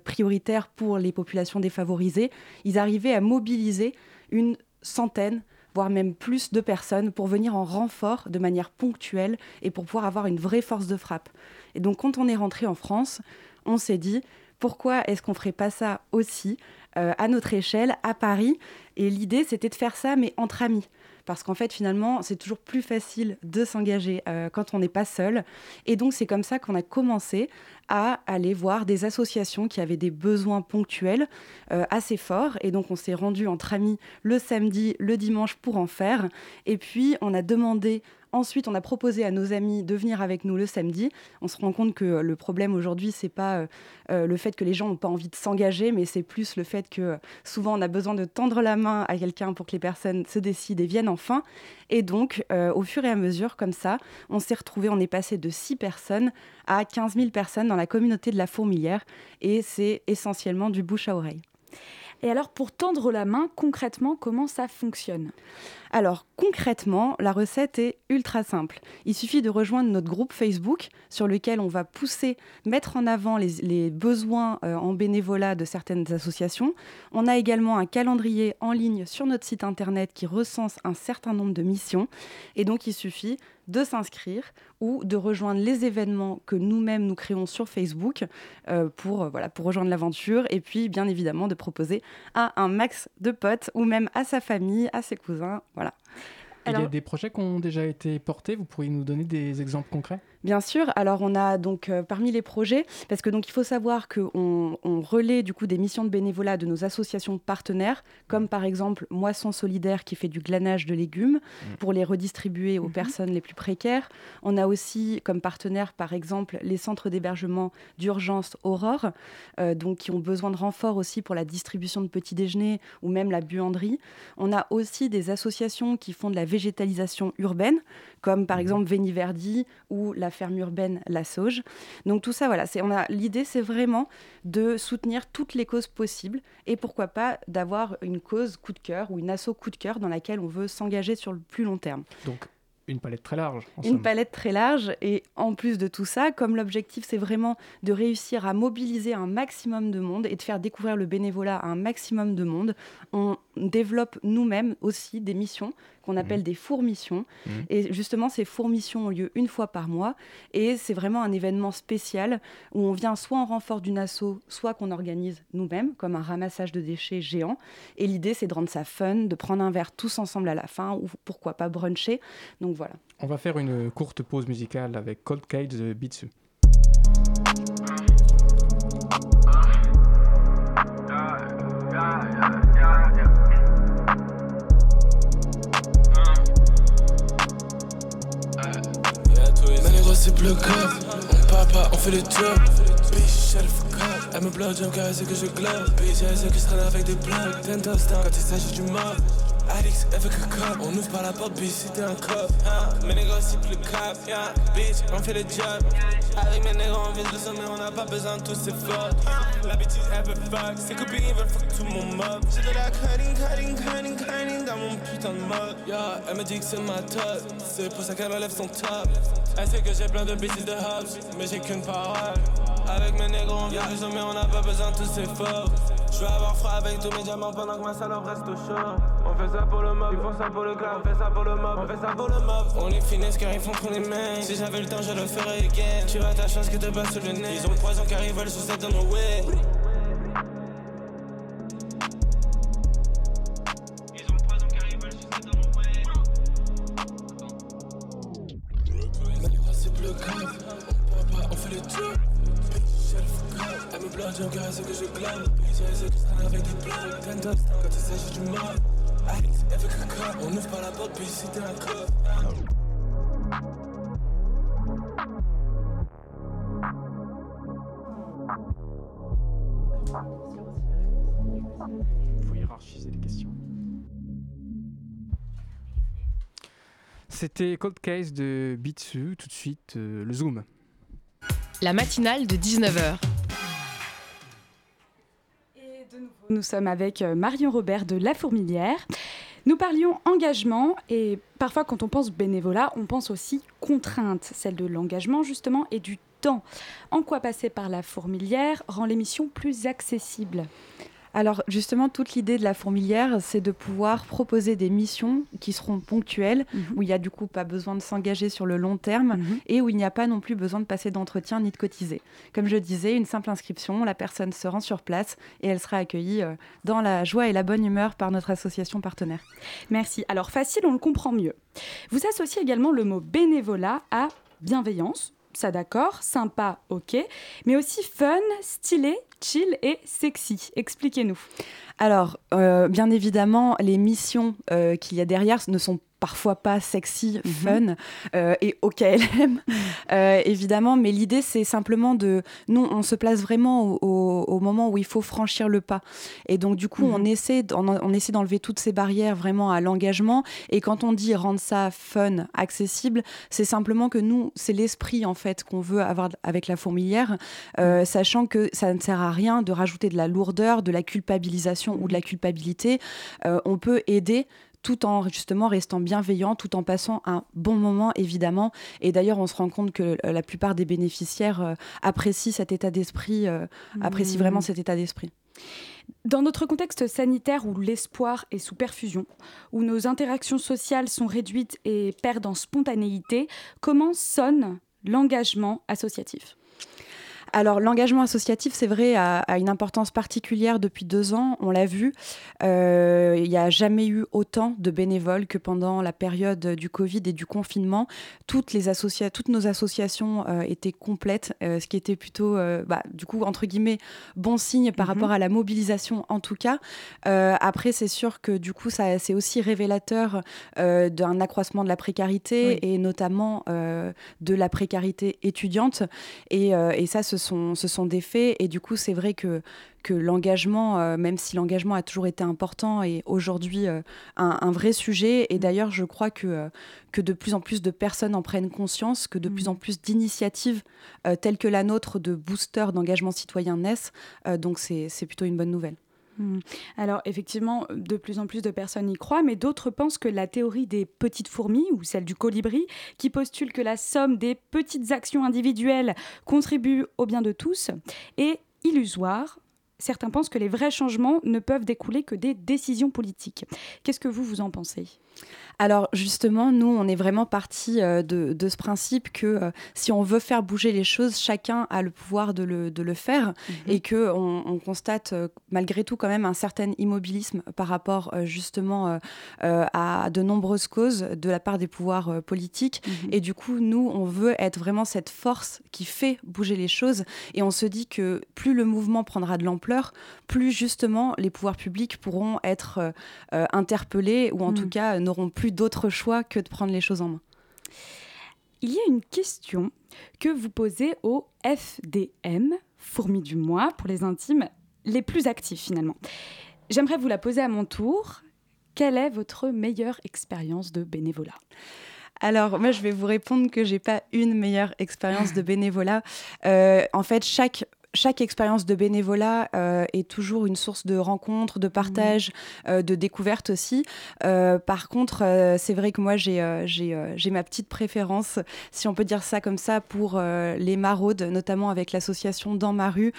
prioritaire pour les populations défavorisées, ils arrivaient à mobiliser une centaine, voire même plus de personnes pour venir en renfort de manière ponctuelle et pour pouvoir avoir une vraie force de frappe. Et donc quand on est rentré en France, on s'est dit pourquoi est-ce qu'on ferait pas ça aussi euh, à notre échelle, à Paris? Et l'idée c'était de faire ça mais entre amis parce qu'en fait finalement c'est toujours plus facile de s'engager euh, quand on n'est pas seul. Et donc c'est comme ça qu'on a commencé à aller voir des associations qui avaient des besoins ponctuels euh, assez forts. Et donc on s'est rendu entre amis le samedi, le dimanche pour en faire. Et puis on a demandé Ensuite, on a proposé à nos amis de venir avec nous le samedi. On se rend compte que le problème aujourd'hui, c'est pas euh, euh, le fait que les gens n'ont pas envie de s'engager, mais c'est plus le fait que souvent on a besoin de tendre la main à quelqu'un pour que les personnes se décident et viennent enfin. Et donc, euh, au fur et à mesure, comme ça, on s'est retrouvé, on est passé de 6 personnes à 15 000 personnes dans la communauté de la fourmilière. Et c'est essentiellement du bouche à oreille. Et alors, pour tendre la main, concrètement, comment ça fonctionne? Alors concrètement, la recette est ultra simple. Il suffit de rejoindre notre groupe Facebook sur lequel on va pousser, mettre en avant les, besoins euh, en bénévolat de certaines associations. On a également un calendrier en ligne sur notre site internet qui recense un certain nombre de missions. Et donc il suffit de s'inscrire ou de rejoindre les événements que nous-mêmes nous créons sur Facebook euh, pour, euh, voilà, pour rejoindre l'aventure et puis bien évidemment de proposer à un max de potes ou même à sa famille, à ses cousins. Voilà. Il y a des projets qui ont déjà été portés, vous pourriez nous donner des exemples concrets? Bien sûr. Alors on a donc euh, parmi les projets, parce que donc il faut savoir qu'on on relaie du coup des missions de bénévolat de nos associations partenaires, comme par exemple Moisson Solidaire qui fait du glanage de légumes mmh. pour les redistribuer aux mmh. personnes les plus précaires. On a aussi comme partenaire par exemple les centres d'hébergement d'urgence Aurore, euh, donc qui ont besoin de renforts aussi pour la distribution de petits déjeuners ou même la buanderie. On a aussi des associations qui font de la végétalisation urbaine, comme par mmh. exemple Véniverdi ou la ferme urbaine La Sauge. Donc tout ça, voilà, on a l'idée, c'est vraiment de soutenir toutes les causes possibles et pourquoi pas d'avoir une cause coup de cœur ou une asso coup de cœur dans laquelle on veut s'engager sur le plus long terme. Donc une palette très large. une palette très large. Et en plus de tout ça, comme l'objectif, c'est vraiment de réussir à mobiliser un maximum de monde et de faire découvrir le bénévolat à un maximum de monde, on développe nous-mêmes aussi des missions qu'on appelle mmh. des fourmissions. Mmh. Et justement, ces fourmissions ont lieu une fois par mois. Et c'est vraiment un événement spécial où on vient soit en renfort d'une asso, soit qu'on organise nous-mêmes, comme un ramassage de déchets géant. Et l'idée, c'est de rendre ça fun, de prendre un verre tous ensemble à la fin, ou pourquoi pas bruncher. Donc voilà. On va faire une courte pause musicale avec Cold Cage de Bitsu. C'est plus grave. On part pas, on fait le job. Bitch, elle Elle me bloque, j'aime caresser que je globe. Bitch, elle sait que je traîne avec des blocs. Ten quand il s'agit du mob. Alex, avec un cop. On ouvre pas la porte, bitch, t'es un cop. Hein. Mes négros, c'est plus cap. Yeah. Bitch, on fait le job. Avec mes négros, on vient de mais on n'a pas besoin de tous ces flottes. La bêtise, elle veut fuck. Ses copines, veulent fuck tout mon mob. J'ai de la cutting, cutting, cutting, cutting dans mon putain de mode. Yeah, elle me dit que c'est ma top. C'est pour ça qu'elle me lève son top. Elle sait que j'ai plein de bêtises de hubs, mais j'ai qu'une parole. Avec mes négros, on vient du sommet, on n'a pas besoin de tous ces faux. Je veux avoir froid avec tous mes diamants pendant que ma salope reste au chaud. On fait ça pour le mob, ils font ça pour le club, on fait ça pour le mob, on fait ça pour le mob. On les finesse car ils font trop les mains. Si j'avais le temps, je le ferais again. Tu as ta chance que te passe sous le nez. Ils ont poison car ils veulent sous cette dans. J'aime caresser que je glane J'ai ceux qui traînent avec des plans Ten quand il s'agit du mal Alex avec un cop On ouvre pas la porte puis si t'es un cop Il faut hiérarchiser les questions. C'était Cold Case de Bitsu, tout de suite euh, le Zoom. La matinale de 19h Et de nouveau, nous sommes avec euh, Marion Robert de La Fourmilière. Nous parlions engagement et parfois quand on pense bénévolat, on pense aussi contrainte, celle de l'engagement justement et du temps. En quoi passer par La Fourmilière rend l'émission plus accessible? Alors justement, toute l'idée de la fourmilière, c'est de pouvoir proposer des missions qui seront ponctuelles, mhm. où il n'y a du coup pas besoin de s'engager sur le long terme mhm. et où il n'y a pas non plus besoin de passer d'entretien ni de cotiser. Comme je disais, une simple inscription, la personne se rend sur place et elle sera accueillie euh, dans la joie et la bonne humeur par notre association partenaire. Merci. Alors facile, on le comprend mieux. Vous associez également le mot bénévolat à bienveillance, ça d'accord, sympa, ok, mais aussi fun, stylé, chill et sexy. Expliquez-nous. Alors, euh, bien évidemment, les missions euh, qu'il y a derrière ne sont parfois pas sexy, mhm. fun euh, et au KLM, euh, évidemment. Mais l'idée, c'est simplement de. Nous, on se place vraiment au, moment où il faut franchir le pas. Et donc, du coup, on mhm. essaie, on, essaie d'enlever toutes ces barrières vraiment à l'engagement. Et quand on dit rendre ça fun, accessible, c'est simplement que nous, c'est l'esprit, en fait, qu'on veut avoir avec la fourmilière, euh, mhm. sachant que ça ne sert à rien de rajouter de la lourdeur, de la culpabilisation ou de la culpabilité. on peut aider tout en justement restant bienveillant, tout en passant un bon moment évidemment. Et d'ailleurs, on se rend compte que euh, la plupart des bénéficiaires euh, apprécient cet état d'esprit, euh, apprécient vraiment mmh. cet état d'esprit. Dans notre contexte sanitaire où l'espoir est sous perfusion, où nos interactions sociales sont réduites et perdent en spontanéité, comment sonne l'engagement associatif? Alors l'engagement associatif, c'est vrai, a, une importance particulière depuis deux ans, on l'a vu. Euh, il n'y a jamais eu autant de bénévoles que pendant la période du Covid et du confinement. Toutes, les toutes nos associations euh, étaient complètes, euh, ce qui était plutôt, bah, du coup, entre guillemets, bon signe par mhm. rapport à la mobilisation en tout cas. après, c'est sûr que du coup, ça, c'est aussi révélateur d'un accroissement de la précarité et notamment de la précarité étudiante. Et, et ça, ce ce sont des faits. Et du coup, c'est vrai que, que l'engagement, euh, même si l'engagement a toujours été important, est aujourd'hui euh, un, vrai sujet. Et d'ailleurs, je crois que, euh, que de plus en plus de personnes en prennent conscience, que de plus en plus d'initiatives telles que la nôtre de boosters d'engagement citoyen naissent. donc, c'est plutôt une bonne nouvelle. Hmm. Alors effectivement, de plus en plus de personnes y croient, mais d'autres pensent que la théorie des petites fourmis ou celle du colibri, qui postule que la somme des petites actions individuelles contribue au bien de tous, est illusoire. Certains pensent que les vrais changements ne peuvent découler que des décisions politiques. Qu'est-ce que vous, vous en pensez? Alors justement, nous, on est vraiment parti euh, de, ce principe que euh, si on veut faire bouger les choses, chacun a le pouvoir de le, faire mhm. et que on, constate euh, malgré tout quand même un certain immobilisme par rapport justement à de nombreuses causes de la part des pouvoirs politiques. Mhm. Et du coup, nous, on veut être vraiment cette force qui fait bouger les choses et on se dit que plus le mouvement prendra de l'ampleur, plus justement les pouvoirs publics pourront être interpellés ou en tout mhm. cas n'auront plus d'autre choix que de prendre les choses en main. Il y a une question que vous posez au FDM, fourmi du mois, pour les intimes les plus actifs finalement. J'aimerais vous la poser à mon tour. Quelle est votre meilleure expérience de bénévolat? Alors, moi, je vais vous répondre que j'ai pas une meilleure expérience de bénévolat. Euh, en fait, chaque chaque expérience de bénévolat euh, est toujours une source de rencontres, de partage, mmh. euh, de découvertes aussi. Euh, par contre, c'est vrai que moi, j'ai ma petite préférence, si on peut dire ça comme ça, pour les maraudes, notamment avec l'association Dans ma rue.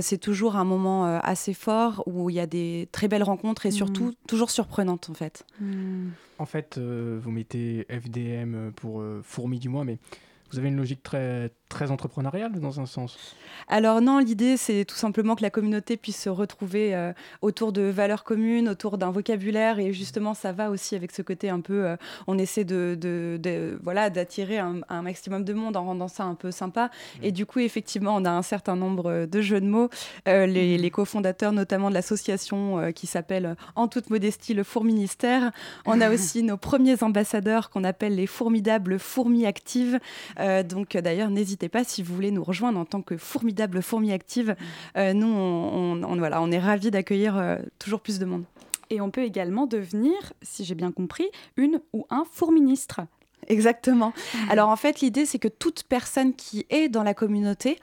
c'est toujours un moment assez fort où il y a des très belles rencontres et surtout mmh. toujours surprenantes en fait. Mmh. En fait, vous mettez FDM pour fourmi du mois, mais vous avez une logique très, très entrepreneuriale dans un sens Alors non, l'idée c'est tout simplement que la communauté puisse se retrouver euh, autour de valeurs communes, autour d'un vocabulaire. Et justement ça va aussi avec ce côté un peu, euh, on essaie de, de, voilà d'attirer un, maximum de monde en rendant ça un peu sympa. Mmh. et du coup effectivement on a un certain nombre de jeux de mots, euh, les, les cofondateurs notamment de l'association qui s'appelle en toute modestie le Fourministère, on a aussi nos premiers ambassadeurs qu'on appelle les formidables fourmis actives. Euh, donc d'ailleurs, n'hésitez pas si vous voulez nous rejoindre en tant que formidable fourmi active. Euh, nous, on, voilà, on est ravis d'accueillir euh, toujours plus de monde. Et on peut également devenir, si j'ai bien compris, une ou un fourministre. Exactement. Alors en fait, l'idée, c'est que toute personne qui est dans la communauté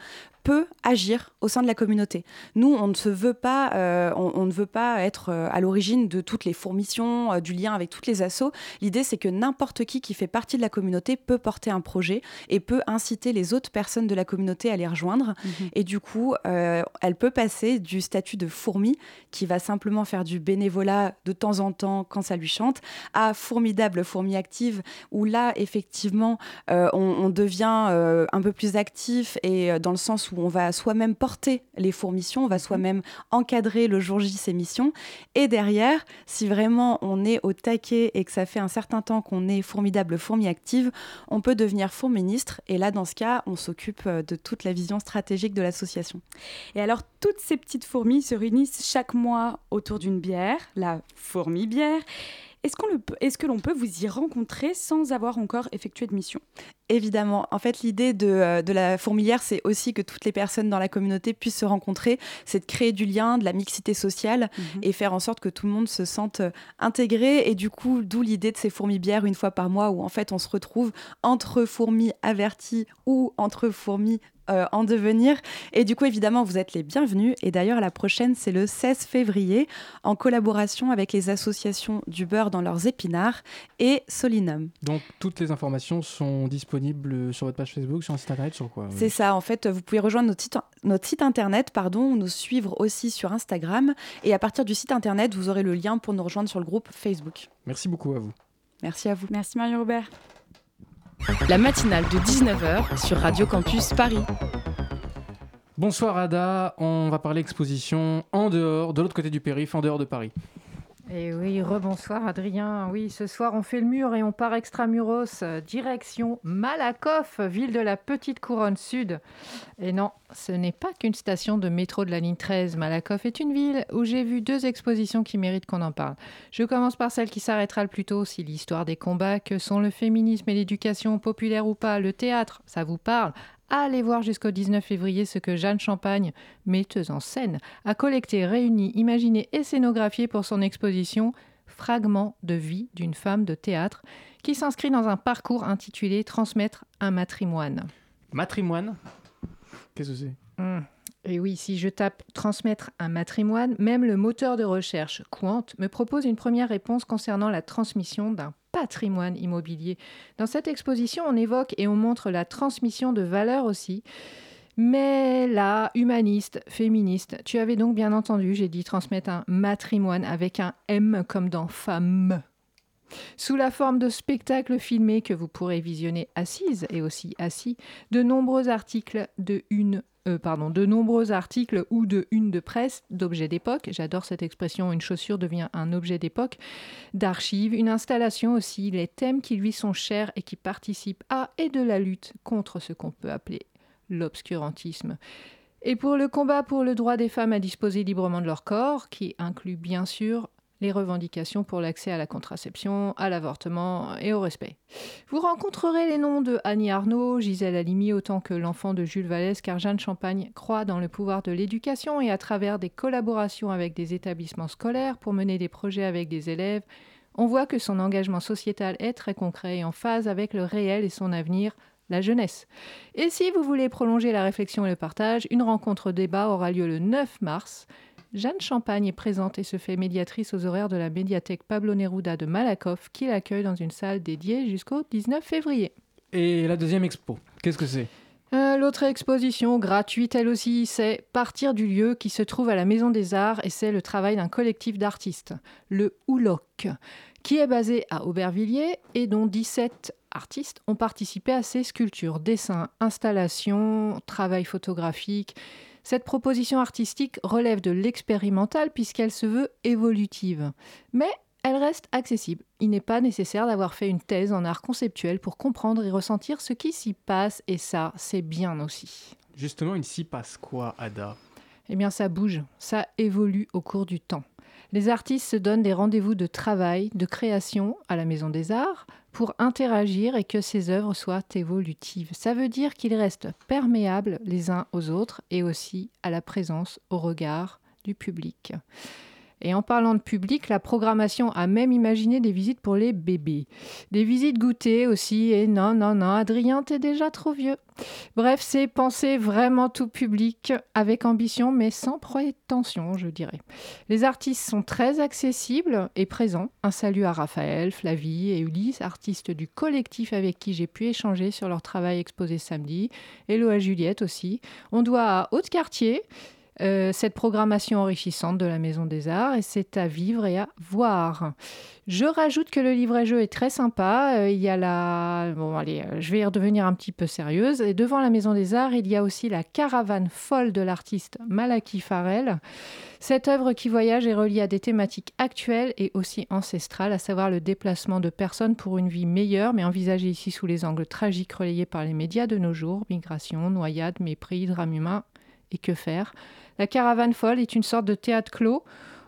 peut agir au sein de la communauté. Nous, on ne se veut pas, euh, on, ne veut pas être euh, à l'origine de toutes les fourmissions, euh, du lien avec toutes les assos. L'idée, c'est que n'importe qui qui fait partie de la communauté peut porter un projet et peut inciter les autres personnes de la communauté à les rejoindre. Mhm. Et du coup, elle peut passer du statut de fourmi, qui va simplement faire du bénévolat de temps en temps quand ça lui chante, à formidable fourmi active, où là, effectivement, on, on, devient un peu plus actif et dans le sens où où on va soi-même porter les fourmissions, on va mhm. soi-même encadrer le jour J ces missions. Et derrière, si vraiment on est au taquet et que ça fait un certain temps qu'on est formidable fourmi active, on peut devenir fourministre. Et là, dans ce cas, on s'occupe euh, de toute la vision stratégique de l'association. Et alors, toutes ces petites fourmis se réunissent chaque mois autour d'une bière, la fourmi bière. Est-ce, qu'on est-ce que l'on peut vous y rencontrer sans avoir encore effectué de mission? Évidemment. En fait, l'idée de, euh, de, la fourmilière, c'est aussi que toutes les personnes dans la communauté puissent se rencontrer. C'est de créer du lien, de la mixité sociale mhm. et faire en sorte que tout le monde se sente euh, intégré. Et du coup, d'où l'idée de ces fourmis-bières une fois par mois où en fait on se retrouve entre fourmis averties ou entre fourmis euh, en devenir. Et du coup, évidemment, vous êtes les bienvenus. Et d'ailleurs, la prochaine, c'est le 16 février, en collaboration avec les associations du beurre dans leurs épinards et Solinum. Donc, toutes les informations sont disponibles sur votre page Facebook, sur un site internet, sur quoi C'est ça. En fait, vous pouvez rejoindre notre site, notre site internet, pardon, nous suivre aussi sur Instagram. Et à partir du site internet, vous aurez le lien pour nous rejoindre sur le groupe Facebook. Merci beaucoup à vous. Merci à vous. Merci Mario Robert. La matinale de 19h sur Radio Campus Paris. Bonsoir Ada, on va parler exposition en dehors, de l'autre côté du périph', en dehors de Paris. Et eh oui, rebonsoir Adrien. Oui, ce soir on fait le mur et on part extramuros, direction Malakoff, ville de la petite couronne sud. Et non, ce n'est pas qu'une station de métro de la ligne 13. Malakoff est une ville où j'ai vu deux expositions qui méritent qu'on en parle. Je commence par celle qui s'arrêtera le plus tôt, si l'histoire des combats que sont le féminisme et l'éducation, populaire ou pas, le théâtre, ça vous parle. Allez voir jusqu'au 19 février ce que Jeanne Champagne, metteuse en scène, a collecté, réuni, imaginé et scénographié pour son exposition Fragments de vie d'une femme de théâtre, qui s'inscrit dans un parcours intitulé Transmettre un matrimoine. Matrimoine? Qu'est-ce que c'est? Hmm. Et oui, si je tape transmettre un matrimoine, même le moteur de recherche Quant me propose une première réponse concernant la transmission d'un patrimoine immobilier. Dans cette exposition, on évoque et on montre la transmission de valeurs aussi. Mais là, humaniste, féministe, tu avais donc bien entendu, j'ai dit transmettre un matrimoine avec un M comme dans femme. Sous la forme de spectacles filmés que vous pourrez visionner assises et aussi assis, de nombreux articles de une euh, de nombreux articles ou de une de presse d'objets d'époque. J'adore cette expression, une chaussure devient un objet d'époque, d'archives, une installation aussi, les thèmes qui lui sont chers et qui participent à et de la lutte contre ce qu'on peut appeler l'obscurantisme. Et pour le combat pour le droit des femmes à disposer librement de leur corps, qui inclut bien sûr les revendications pour l'accès à la contraception, à l'avortement et au respect. Vous rencontrerez les noms de Annie Arnaud, Gisèle Halimi autant que l'enfant de Jules Vallès car Jeanne Champagne croit dans le pouvoir de l'éducation et à travers des collaborations avec des établissements scolaires pour mener des projets avec des élèves, on voit que son engagement sociétal est très concret et en phase avec le réel et son avenir la jeunesse. Et si vous voulez prolonger la réflexion et le partage, une rencontre débat aura lieu le 9 mars Jeanne Champagne est présente et se fait médiatrice aux horaires de la médiathèque Pablo Neruda de Malakoff, qui l'accueille dans une salle dédiée jusqu'au 19 février. Et la deuxième expo, qu'est-ce que c'est? Euh, L'autre exposition, gratuite elle aussi, c'est Partir du lieu qui se trouve à la Maison des Arts et c'est le travail d'un collectif d'artistes, le Houloc, qui est basé à Aubervilliers et dont 17 artistes ont participé à ces sculptures, dessins, installations, travail photographique cette proposition artistique relève de l'expérimental puisqu'elle se veut évolutive. Mais elle reste accessible. Il n'est pas nécessaire d'avoir fait une thèse en art conceptuel pour comprendre et ressentir ce qui s'y passe, et ça, c'est bien aussi. Justement, il s'y passe quoi, Ada? Eh bien, ça bouge, ça évolue au cours du temps. Les artistes se donnent des rendez-vous de travail, de création à la Maison des Arts pour interagir et que ces œuvres soient évolutives. Ça veut dire qu'ils restent perméables les uns aux autres et aussi à la présence, au regard du public. Et en parlant de public, la programmation a même imaginé des visites pour les bébés. Des visites goûtées aussi, et non, non, non, Adrien, t'es déjà trop vieux. Bref, c'est penser vraiment tout public, avec ambition, mais sans prétention, je dirais. Les artistes sont très accessibles et présents. Un salut à Raphaël, Flavie et Ulysse, artistes du collectif avec qui j'ai pu échanger sur leur travail exposé samedi. Hello à Juliette aussi. On doit à Haute-Cartier, euh, cette programmation enrichissante de la Maison des Arts et c'est à vivre et à voir. Je rajoute que le livret-jeu est très sympa. Euh, il y a la... Bon, allez, euh, je vais y redevenir un petit peu sérieuse. Et devant la Maison des Arts, il y a aussi la caravane folle de l'artiste Malaki Farel. Cette œuvre qui voyage est reliée à des thématiques actuelles et aussi ancestrales, à savoir le déplacement de personnes pour une vie meilleure, mais envisagée ici sous les angles tragiques relayés par les médias de nos jours, migration, noyade, mépris, drame humain et que faire. La caravane folle est une sorte de théâtre clos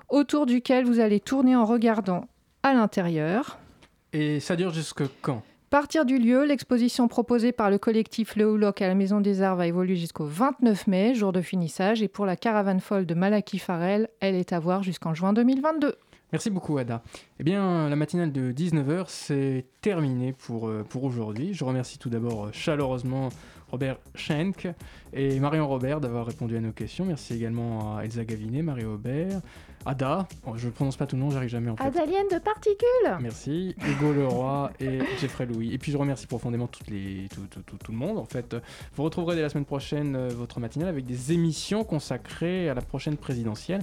autour duquel vous allez tourner en regardant à l'intérieur. Et ça dure jusque quand? Partir du lieu, l'exposition proposée par le collectif Le Houloc à la Maison des Arts va évoluer jusqu'au 29 mai, jour de finissage. Et pour la caravane folle de Malaki Farel, elle est à voir jusqu'en juin 2022. Merci beaucoup Ada. Eh bien, la matinale de 19h, c'est terminé pour, euh, pour aujourd'hui. Je remercie tout d'abord euh, chaleureusement Robert Schenk et Marion Robert d'avoir répondu à nos questions. Merci également à Elsa Gavinet, Marie Aubert, Ada, je ne prononce pas tout le nom, j'arrive jamais en fait. Adalienne de particules Merci, Hugo Leroy et Jeffrey Louis. Et puis je remercie profondément toutes les, tout, tout, le monde en fait. Vous retrouverez dès la semaine prochaine euh, votre matinale avec des émissions consacrées à la prochaine présidentielle.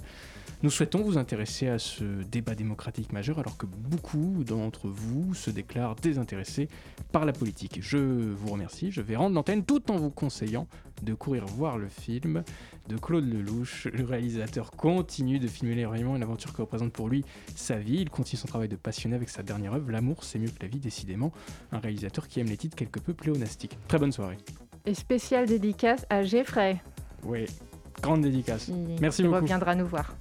Nous souhaitons vous intéresser à ce débat démocratique majeur alors que beaucoup d'entre vous se déclarent désintéressés par la politique. Je vous remercie, je vais rendre l'antenne tout en vous conseillant de courir voir le film de Claude Lelouch. Le réalisateur continue de filmer les rayons, une aventure que représente pour lui sa vie. Il continue son travail de passionné avec sa dernière œuvre, L'amour c'est mieux que la vie, décidément. Un réalisateur qui aime les titres quelque peu pléonastiques. Très bonne soirée. Et spéciale dédicace à Jeffrey. Oui, Grande dédicace. Il, Merci il beaucoup. Il reviendra nous voir.